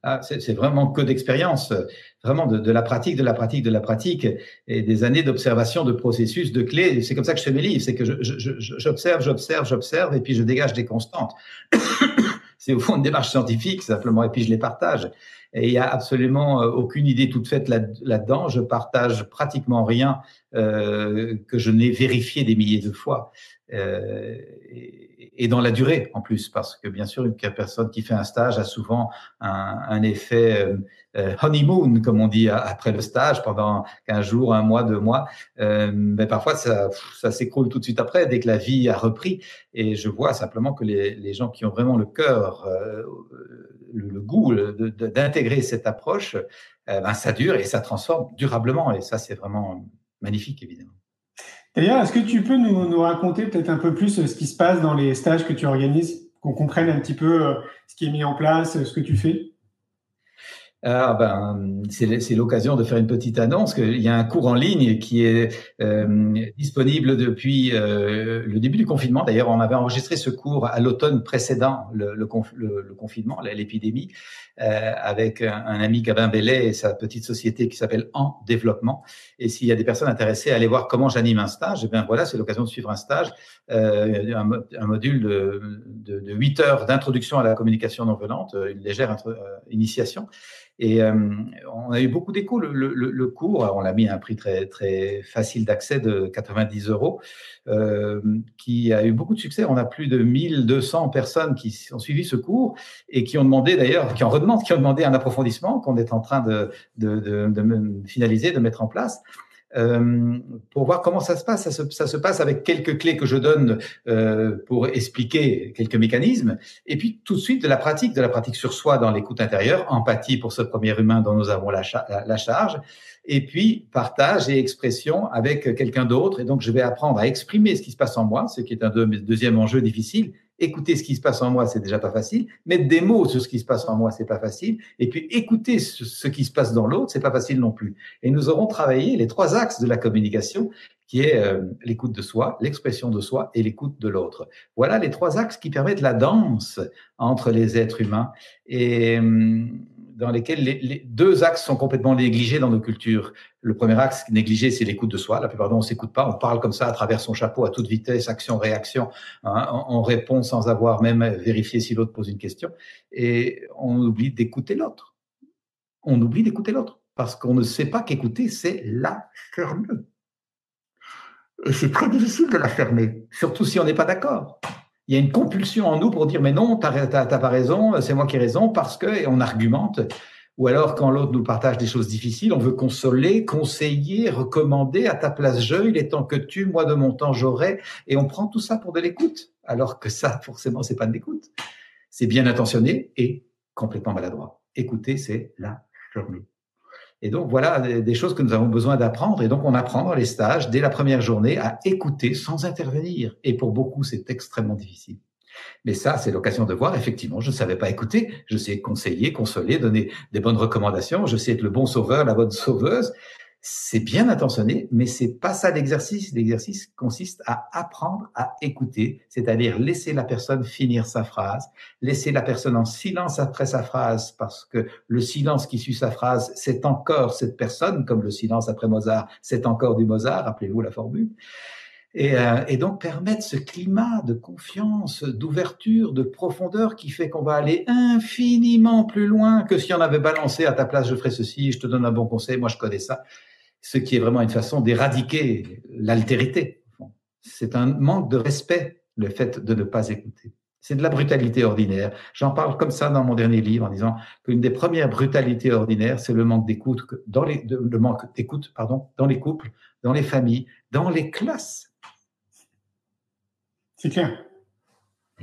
Ah, c'est vraiment que d'expérience, vraiment de, la pratique, de la pratique, de la pratique, et des années d'observation de processus, de clés. C'est comme ça que je fais mes livres, c'est que j'observe, j'observe, j'observe, et puis je dégage des constantes. c'est au fond une démarche scientifique simplement, et puis je les partage. Et il y a absolument euh, aucune idée toute faite là-dedans. je partage pratiquement rien euh, que je n'ai vérifié des milliers de fois. Euh, et, dans la durée en plus, parce que bien sûr, une personne qui fait un stage a souvent un, un effet euh, euh, honeymoon, comme on dit, après le stage, pendant 15 jours, un mois, deux mois. Euh, mais parfois, ça, ça s'écroule tout de suite après, dès que la vie a repris. Et je vois simplement que les, les gens qui ont vraiment le cœur, euh, le, goût d'intégrer cette approche, ben, ça dure et ça transforme durablement. Et ça, c'est vraiment magnifique, évidemment. D'ailleurs, est-ce que tu peux nous, nous raconter peut-être un peu plus ce qui se passe dans les stages que tu organises, qu'on comprenne un petit peu ce qui est mis en place, ce que tu fais? Ah ben, c'est l'occasion de faire une petite annonce qu'il y a un cours en ligne qui est euh, disponible depuis euh, le début du confinement. D'ailleurs, on avait enregistré ce cours à l'automne précédent le, confinement, l'épidémie, euh, avec un, ami Gabin Bellet et sa petite société qui s'appelle En Développement. Et s'il y a des personnes intéressées à aller voir comment j'anime un stage, eh voilà, c'est l'occasion de suivre un stage, un, un, module de, de, de 8 heures d'introduction à la communication non violente, une légère initiation. Et euh, on a eu beaucoup d'échos. Le, le, le, cours, on l'a mis à un prix très, très facile d'accès de 90 euros, euh, qui a eu beaucoup de succès. On a plus de 1200 personnes qui ont suivi ce cours et qui ont demandé d'ailleurs, qui en redemandent, qui ont demandé un approfondissement qu'on est en train de, de, de, de finaliser, de mettre en place. Euh, pour voir comment ça se passe. Ça se, ça se, passe avec quelques clés que je donne euh, pour expliquer quelques mécanismes, et puis tout de suite de la pratique, de la pratique sur soi dans l'écoute intérieure, empathie pour ce premier humain dont nous avons la, la charge, et puis partage et expression avec quelqu'un d'autre. Et donc je vais apprendre à exprimer ce qui se passe en moi, ce qui est un deuxième enjeu difficile, écouter ce qui se passe en moi, c'est déjà pas facile. Mettre des mots sur ce qui se passe en moi, c'est pas facile. Et puis écouter ce, qui se passe dans l'autre, c'est pas facile non plus. Et nous aurons travaillé les trois axes de la communication, qui est euh, l'écoute de soi, l'expression de soi et l'écoute de l'autre. Voilà les trois axes qui permettent la danse entre les êtres humains. Et hum, dans lesquels les, deux axes sont complètement négligés dans nos cultures. Le premier axe négligé, c'est l'écoute de soi. La plupart d'entre nous, on s'écoute pas. On parle comme ça à travers son chapeau à toute vitesse, action, réaction. Hein. On, répond sans avoir même vérifié si l'autre pose une question. Et on oublie d'écouter l'autre. On oublie d'écouter l'autre parce qu'on ne sait pas qu'écouter, c'est la fermer. Et c'est très difficile de la fermer, surtout si on n'est pas d'accord il y a une compulsion en nous pour dire mais non, t'as pas raison, c'est moi qui ai raison parce que et on argumente. Ou alors quand l'autre nous partage des choses difficiles, on veut consoler, conseiller, recommander à ta place je, il est temps que tu, moi de mon temps j'aurai, et on prend tout ça pour de l'écoute, alors que ça forcément c'est pas de l'écoute. C'est bien intentionné et complètement maladroit. Écouter, c'est la journée. Et donc voilà des choses que nous avons besoin d'apprendre. Et donc on apprend dans les stages dès la première journée à écouter sans intervenir. Et pour beaucoup, c'est extrêmement difficile. Mais ça, c'est l'occasion de voir, effectivement, je ne savais pas écouter, je sais conseiller, consoler, donner des bonnes recommandations, je sais être le bon sauveur, la bonne sauveuse, c'est bien intentionné, mais c'est pas ça l'exercice. L'exercice consiste à apprendre à écouter, c'est-à-dire laisser la personne finir sa phrase, laisser la personne en silence après sa phrase, parce que le silence qui suit sa phrase, c'est encore cette personne, comme le silence après Mozart, c'est encore du Mozart, rappelez-vous la formule. Et, euh, et, donc permettre ce climat de confiance, d'ouverture, de profondeur qui fait qu'on va aller infiniment plus loin que si on avait balancé à ta place je ferai ceci, je te donne un bon conseil, moi je connais ça ce qui est vraiment une façon d'éradiquer l'altérité. C'est un manque de respect, le fait de ne pas écouter. C'est de la brutalité ordinaire. J'en parle comme ça dans mon dernier livre en disant qu'une des premières brutalités ordinaires, c'est le manque d'écoute dans les, le manque d'écoute, pardon, dans les couples, dans les familles, dans les classes. C'est clair.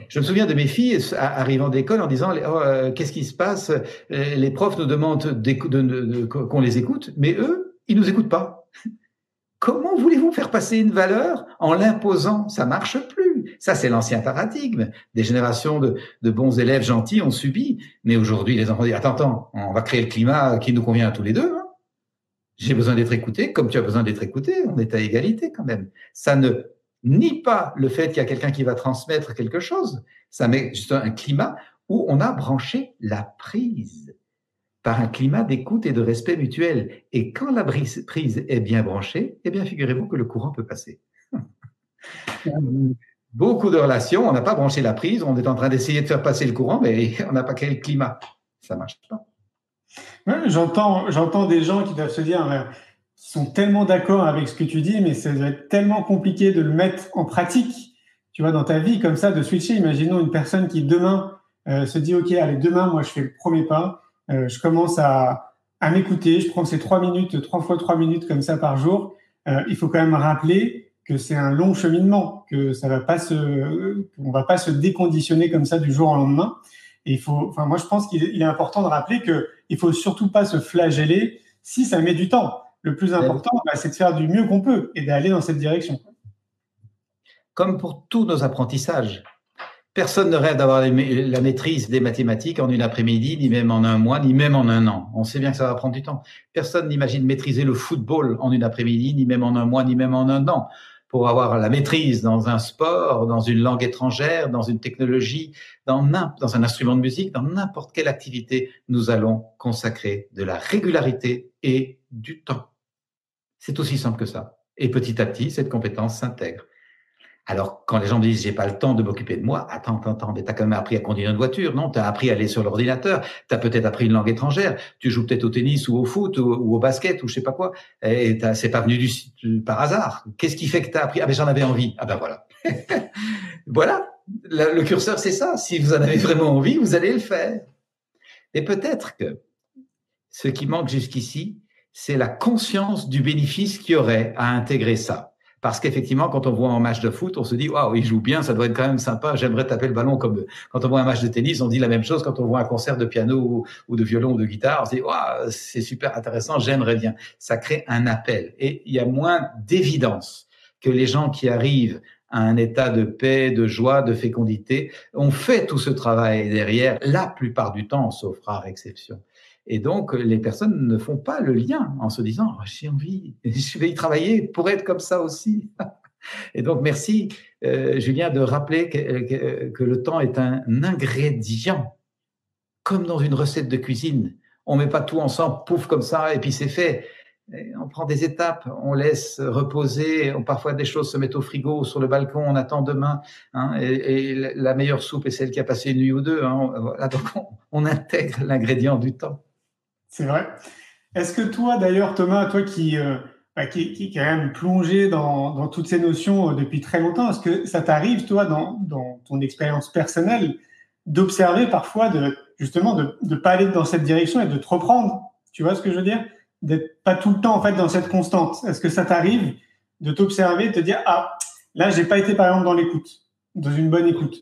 Je me souviens de mes filles arrivant d'école en disant oh, euh, qu'est-ce qui se passe? Euh, Les profs nous demandent qu'on les écoute, mais eux, ils nous écoutent pas. Comment voulez-vous faire passer une valeur en l'imposant? Ça marche plus. Ça, c'est l'ancien paradigme. Des générations de, bons élèves gentils ont subi. Mais aujourd'hui, les enfants disent, attends, attends, on va créer le climat qui nous convient à tous les deux. Hein. J'ai besoin d'être écouté comme tu as besoin d'être écouté. On est à égalité quand même. Ça ne nie pas le fait qu'il y a quelqu'un qui va transmettre quelque chose. Ça met juste un climat où on a branché la prise par un climat d'écoute et de respect mutuel. Et quand la prise est bien branchée, eh bien, figurez-vous que le courant peut passer. Beaucoup de relations, on n'a pas branché la prise, on est en train d'essayer de faire passer le courant, mais on n'a pas créé le climat. Ça marche pas. j'entends, j'entends des gens qui doivent se dire, sont tellement d'accord avec ce que tu dis, mais ça doit être tellement compliqué de le mettre en pratique, tu vois, dans ta vie comme ça, de switcher. Imaginons une personne qui demain euh, se dit, OK, allez, demain, moi, je fais le premier pas, euh, je commence à, à m'écouter, je prends ces trois minutes, trois fois trois minutes comme ça par jour. Euh, il faut quand même rappeler que c'est un long cheminement, que ça va pas se, on va pas se déconditionner comme ça du jour au lendemain. Et il faut, enfin, moi, je pense qu'il est important de rappeler que il faut surtout pas se flageller si ça met du temps. Le plus important, bah, c'est de faire du mieux qu'on peut et d'aller dans cette direction. Comme pour tous nos apprentissages, personne ne rêve d'avoir la maîtrise des mathématiques en une après-midi, ni même en un mois, ni même en un an. On sait bien que ça va prendre du temps. Personne n'imagine maîtriser le football en une après-midi, ni même en un mois, ni même en un an pour avoir la maîtrise dans un sport, dans une langue étrangère, dans une technologie, dans, un instrument de musique, dans n'importe quelle activité, nous allons consacrer de la régularité et du temps. C'est aussi simple que ça. Et petit à petit, cette compétence s'intègre. Alors, quand les gens me disent j'ai pas le temps de m'occuper de moi, attends, attends, attends, mais t'as quand même appris à conduire une voiture, non? T'as appris à aller sur l'ordinateur, t'as peut-être appris une langue étrangère, tu joues peut-être au tennis ou au foot ou, au basket ou je sais pas quoi, et c'est pas venu du, par hasard. Qu'est-ce qui fait que t'as appris? Ah ben j'en avais envie. Ah ben voilà, voilà. Le, le curseur c'est ça. Si vous en avez vraiment envie, vous allez le faire. Et peut-être que ce qui manque jusqu'ici, c'est la conscience du bénéfice qu'il y aurait à intégrer ça. Parce qu'effectivement, quand on voit un match de foot, on se dit waouh, il joue bien, ça doit être quand même sympa. J'aimerais taper le ballon comme quand on voit un match de tennis, on dit la même chose quand on voit un concert de piano ou, de violon ou de guitare. On se dit waouh, c'est super intéressant, j'aimerais bien. Ça crée un appel et il y a moins d'évidence que les gens qui arrivent à un état de paix, de joie, de fécondité, ont fait tout ce travail derrière, la plupart du temps, sauf rare exception. Et donc, les personnes ne font pas le lien en se disant oh, j'ai envie, je vais y travailler pour être comme ça aussi. Et donc, merci, euh, Julien, de rappeler que, le temps est un ingrédient, comme dans une recette de cuisine. On met pas tout ensemble, pouf, comme ça, et puis c'est fait. on prend des étapes, on laisse reposer, on, parfois des choses se mettent au frigo, sur le balcon, on attend demain. Hein, et, la meilleure soupe est celle qui a passé une nuit ou deux. Hein, donc on intègre l'ingrédient du temps. C'est vrai. Est-ce que toi, d'ailleurs, Thomas, toi qui, euh, bah, qui, qui, quand même plongé dans, dans toutes ces notions euh, depuis très longtemps, est-ce que ça t'arrive, toi, dans, dans ton expérience personnelle, d'observer parfois, de, justement, de ne pas aller dans cette direction et de te reprendre? Tu vois ce que je veux dire? D'être pas tout le temps, en fait, dans cette constante. Est-ce que ça t'arrive de t'observer, de te dire, ah, là, j'ai pas été, par exemple, dans l'écoute, dans une bonne écoute?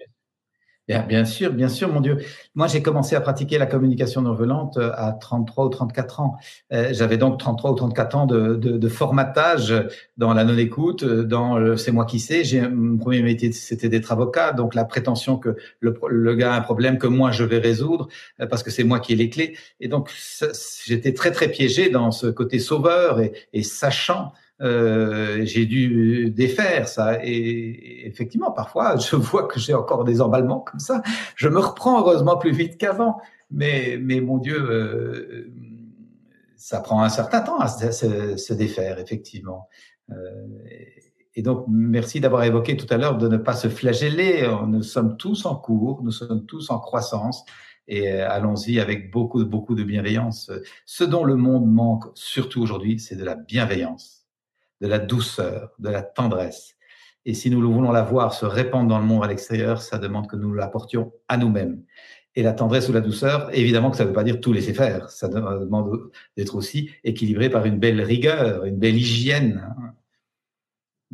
Bien, sûr, bien sûr, mon Dieu. Moi, j'ai commencé à pratiquer la communication non violente euh, à 33 ou 34 ans. Euh, j'avais donc 33 ou 34 ans de, formatage dans la non-écoute, euh, dans le c'est moi qui sais. Mon premier métier, c'était d'être avocat, donc la prétention que le, gars a un problème que moi je vais résoudre parce que c'est moi qui ai les clés. Et donc, j'étais très très piégé dans ce côté sauveur et sachant euh, j'ai dû défaire ça. Et effectivement, parfois, je vois que j'ai encore des emballements comme ça. Je me reprends heureusement plus vite qu'avant. Mais, mais mon Dieu, euh, ça prend un certain temps à se, défaire, effectivement. Euh, et donc, merci d'avoir évoqué tout à l'heure de ne pas se flageller. Nous sommes tous en cours, nous sommes tous en croissance et allons-y avec beaucoup, beaucoup de bienveillance. Ce dont le monde manque surtout aujourd'hui, c'est de la bienveillance de la douceur, de la tendresse. Et si nous voulons la voir se répandre dans le monde à l'extérieur, ça demande que nous l'apportions à nous-mêmes. Et la tendresse ou la douceur, évidemment que ça ne veut pas dire tout laisser faire. Ça demande d'être aussi équilibré par une belle rigueur, une belle hygiène.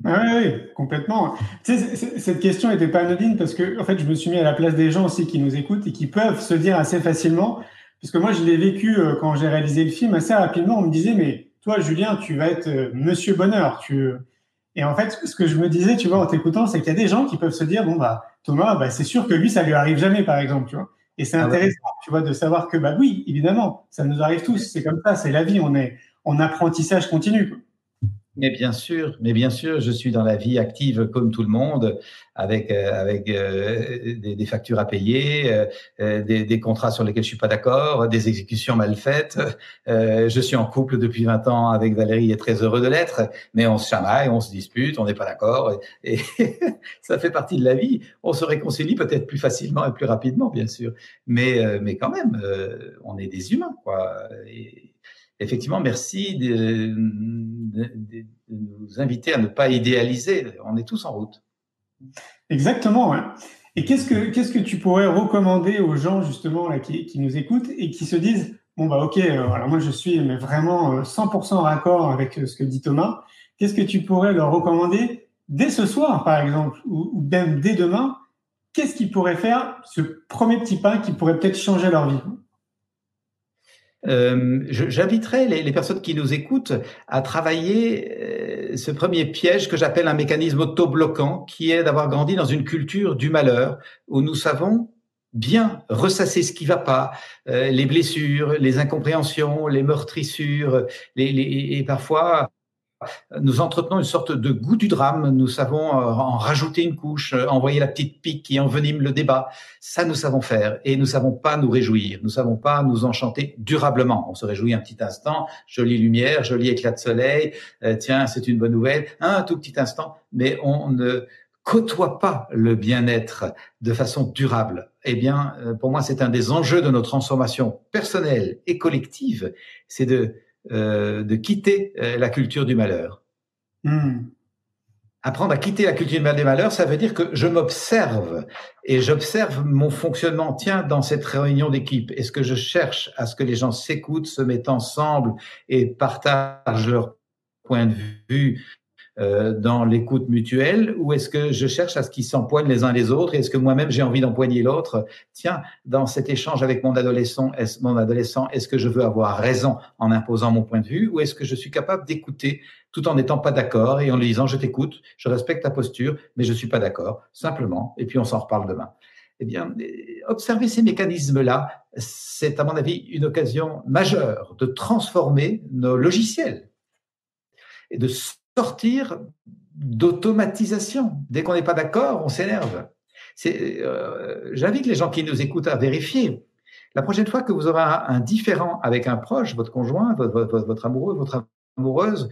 Ah oui, complètement. Cette question n'était pas anodine parce que, en fait, je me suis mis à la place des gens aussi qui nous écoutent et qui peuvent se dire assez facilement, puisque moi, je l'ai vécu euh, quand j'ai réalisé le film assez rapidement. On me disait, mais toi, Julien, tu vas être euh, Monsieur Bonheur. Tu... Et en fait, ce que je me disais, tu vois, en t'écoutant, c'est qu'il y a des gens qui peuvent se dire, bon, bah, Thomas, bah, c'est sûr que lui, ça lui arrive jamais, par exemple, tu vois. Et c'est ah intéressant, tu vois, de savoir que, bah oui, évidemment, ça nous arrive tous. C'est comme ça, c'est la vie. On est en apprentissage continu. Mais bien sûr, mais bien sûr, je suis dans la vie active comme tout le monde, avec euh, avec euh, des, des, factures à payer, euh, des, des, contrats sur lesquels je suis pas d'accord, des exécutions mal faites. je suis en couple depuis 20 ans avec Valérie et très heureux de l'être, mais on se chamaille, on se dispute, on n'est pas d'accord, et, ça fait partie de la vie. On se réconcilie peut-être plus facilement et plus rapidement, bien sûr, mais mais quand même, on est des humains, quoi. Effectivement, merci de, nous inviter à ne pas idéaliser. On est tous en route. Exactement. Et qu'est-ce que qu'est-ce que tu pourrais recommander aux gens justement qui, nous écoutent et qui se disent bon bah ok euh, moi je suis mais vraiment 100% en raccord avec ce que dit Thomas. Qu'est-ce que tu pourrais leur recommander dès ce soir par exemple ou même dès demain? Qu'est-ce qu'ils pourraient faire? Ce premier petit pas qui pourrait peut-être changer leur vie euh, J'inviterai les, les, personnes qui nous écoutent à travailler euh, ce premier piège que j'appelle un mécanisme auto-bloquant, qui est d'avoir grandi dans une culture du malheur, où nous savons bien ressasser ce qui va pas, euh, les blessures, les incompréhensions, les meurtrissures, les, les, et parfois nous entretenons une sorte de goût du drame. Nous savons euh, en rajouter une couche, euh, envoyer la petite pique qui envenime le débat. Ça, nous savons faire et nous savons pas nous réjouir. Nous savons pas nous enchanter durablement. On se réjouit un petit instant, jolie lumière, joli éclat de soleil. Euh, tiens, c'est une bonne nouvelle. Un tout petit instant, mais on ne côtoie pas le bien-être de façon durable. Eh bien, pour moi, c'est un des enjeux de notre transformation personnelle et collective, c'est de euh, de quitter euh, la culture du malheur. Hmm. Apprendre à quitter la culture du malheur, ça veut dire que je m'observe et j'observe mon fonctionnement. Tiens, dans cette réunion d'équipe, est-ce que je cherche à ce que les gens s'écoutent, se mettent ensemble et partagent leur point de vue dans l'écoute mutuelle ou est-ce que je cherche à ce qu'ils s'empoignent les uns les autres et est-ce que moi-même j'ai envie d'empoigner l'autre? Tiens, dans cet échange avec mon adolescent, est mon adolescent, est-ce que je veux avoir raison en imposant mon point de vue ou est-ce que je suis capable d'écouter tout en n'étant pas d'accord et en lui disant je t'écoute, je respecte ta posture, mais je suis pas d'accord, simplement, et puis on s'en reparle demain. Eh bien, observer ces mécanismes-là, c'est à mon avis une occasion majeure de transformer nos logiciels et de sortir d'automatisation. Dès qu'on n'est pas d'accord, on s'énerve. Euh, J'invite les gens qui nous écoutent à vérifier. La prochaine fois que vous aurez un, différent avec un proche, votre conjoint, votre, votre, amoureux, votre amoureuse,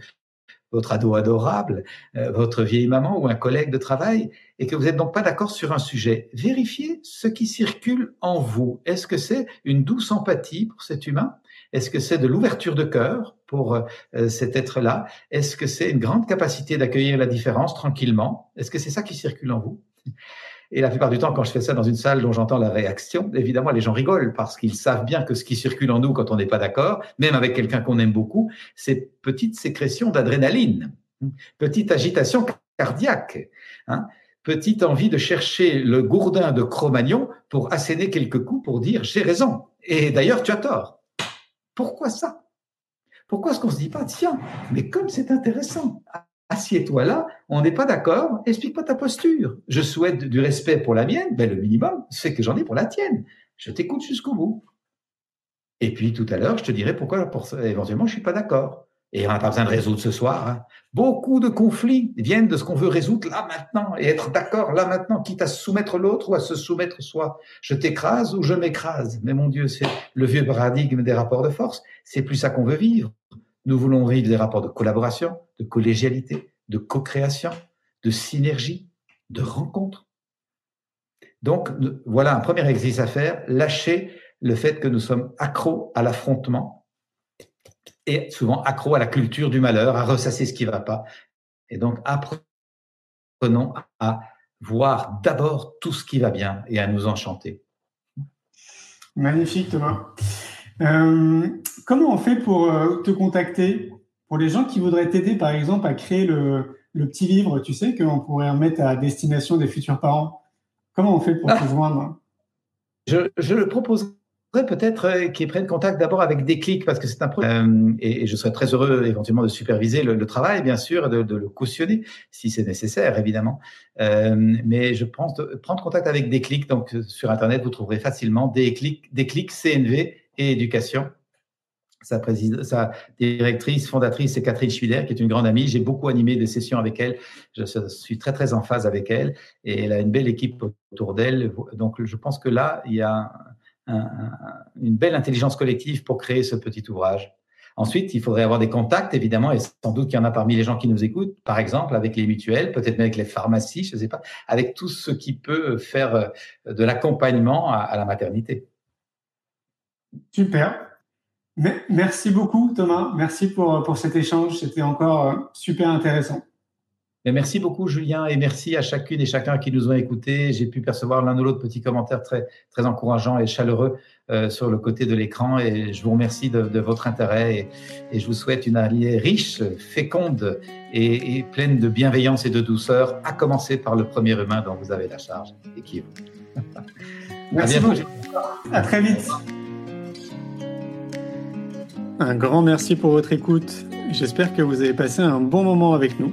votre ado adorable, euh, votre vieille maman ou un collègue de travail, et que vous n'êtes donc pas d'accord sur un sujet, vérifiez ce qui circule en vous. Est-ce que c'est une douce empathie pour cet humain? Est-ce que c'est de l'ouverture de cœur pour euh, cet être-là? Est-ce que c'est une grande capacité d'accueillir la différence tranquillement? Est-ce que c'est ça qui circule en vous? Et la plupart du temps, quand je fais ça dans une salle dont j'entends la réaction, évidemment, les gens rigolent parce qu'ils savent bien que ce qui circule en nous quand on n'est pas d'accord, même avec quelqu'un qu'on aime beaucoup, c'est petite sécrétion d'adrénaline, petite agitation cardiaque, hein, petite envie de chercher le gourdin de Cro-Magnon pour asséner quelques coups pour dire j'ai raison. Et d'ailleurs, tu as tort. Pourquoi ça? Pourquoi est-ce qu'on se dit pas, tiens, mais comme c'est intéressant, assieds-toi là, on n'est pas d'accord, explique-moi ta posture. Je souhaite du respect pour la mienne, ben le minimum, c'est que j'en ai pour la tienne. Je t'écoute jusqu'au bout. Et puis tout à l'heure, je te dirai pourquoi pour, éventuellement je suis pas d'accord. Et on n'a pas besoin de résoudre ce soir. Hein. Beaucoup de conflits viennent de ce qu'on veut résoudre là maintenant et être d'accord là maintenant, quitte à soumettre l'autre ou à se soumettre soi. Je t'écrase ou je m'écrase. Mais mon Dieu, c'est le vieux paradigme des rapports de force. C'est plus ça qu'on veut vivre. Nous voulons vivre des rapports de collaboration, de collégialité, de co-création, de synergie, de rencontre. Donc, voilà un premier exercice à faire. Lâcher le fait que nous sommes accros à l'affrontement et souvent accro à la culture du malheur, à ressasser ce qui ne va pas. Et donc, apprenons à voir d'abord tout ce qui va bien et à nous enchanter. Magnifique, Thomas. Euh, comment on fait pour euh, te contacter? Pour les gens qui voudraient t'aider, par exemple, à créer le, petit livre, tu sais, qu'on pourrait remettre à destination des futurs parents. Comment on fait pour te joindre? Je, je, le propose peut-être euh, qu'ils prennent contact d'abord avec des clics parce que c'est un projet euh, et, je serais très heureux éventuellement de superviser le, travail, bien sûr, de, de, le cautionner si c'est nécessaire, évidemment. Euh, mais je pense de prendre contact avec des clics. Donc sur Internet, vous trouverez facilement des clics, CNV et éducation. Sa, sa directrice, fondatrice, c'est Catherine Schwiller, qui est une grande amie. J'ai beaucoup animé des sessions avec elle. Je suis très, très en phase avec elle. Et elle a une belle équipe autour d'elle. Donc, je pense que là, il y a une belle intelligence collective pour créer ce petit ouvrage. Ensuite, il faudrait avoir des contacts, évidemment, et sans doute qu'il y en a parmi les gens qui nous écoutent, par exemple avec les mutuelles, peut-être même avec les pharmacies, je ne sais pas, avec tout ce qui peut faire euh, de l'accompagnement à, la maternité. Super. Merci beaucoup Thomas, merci pour, pour cet échange, c'était encore super intéressant merci beaucoup, Julien, et merci à chacune et chacun qui nous ont écoutés. J'ai pu percevoir l'un ou l'autre petit commentaire très, très encourageant et chaleureux euh, sur le côté de l'écran. Et je vous remercie de, votre intérêt et, je vous souhaite une année riche, féconde et, pleine de bienveillance et de douceur, à commencer par le premier humain dont vous avez la charge et qui est vous. Merci beaucoup. À très vite. Un grand merci pour votre écoute. J'espère que vous avez passé un bon moment avec nous.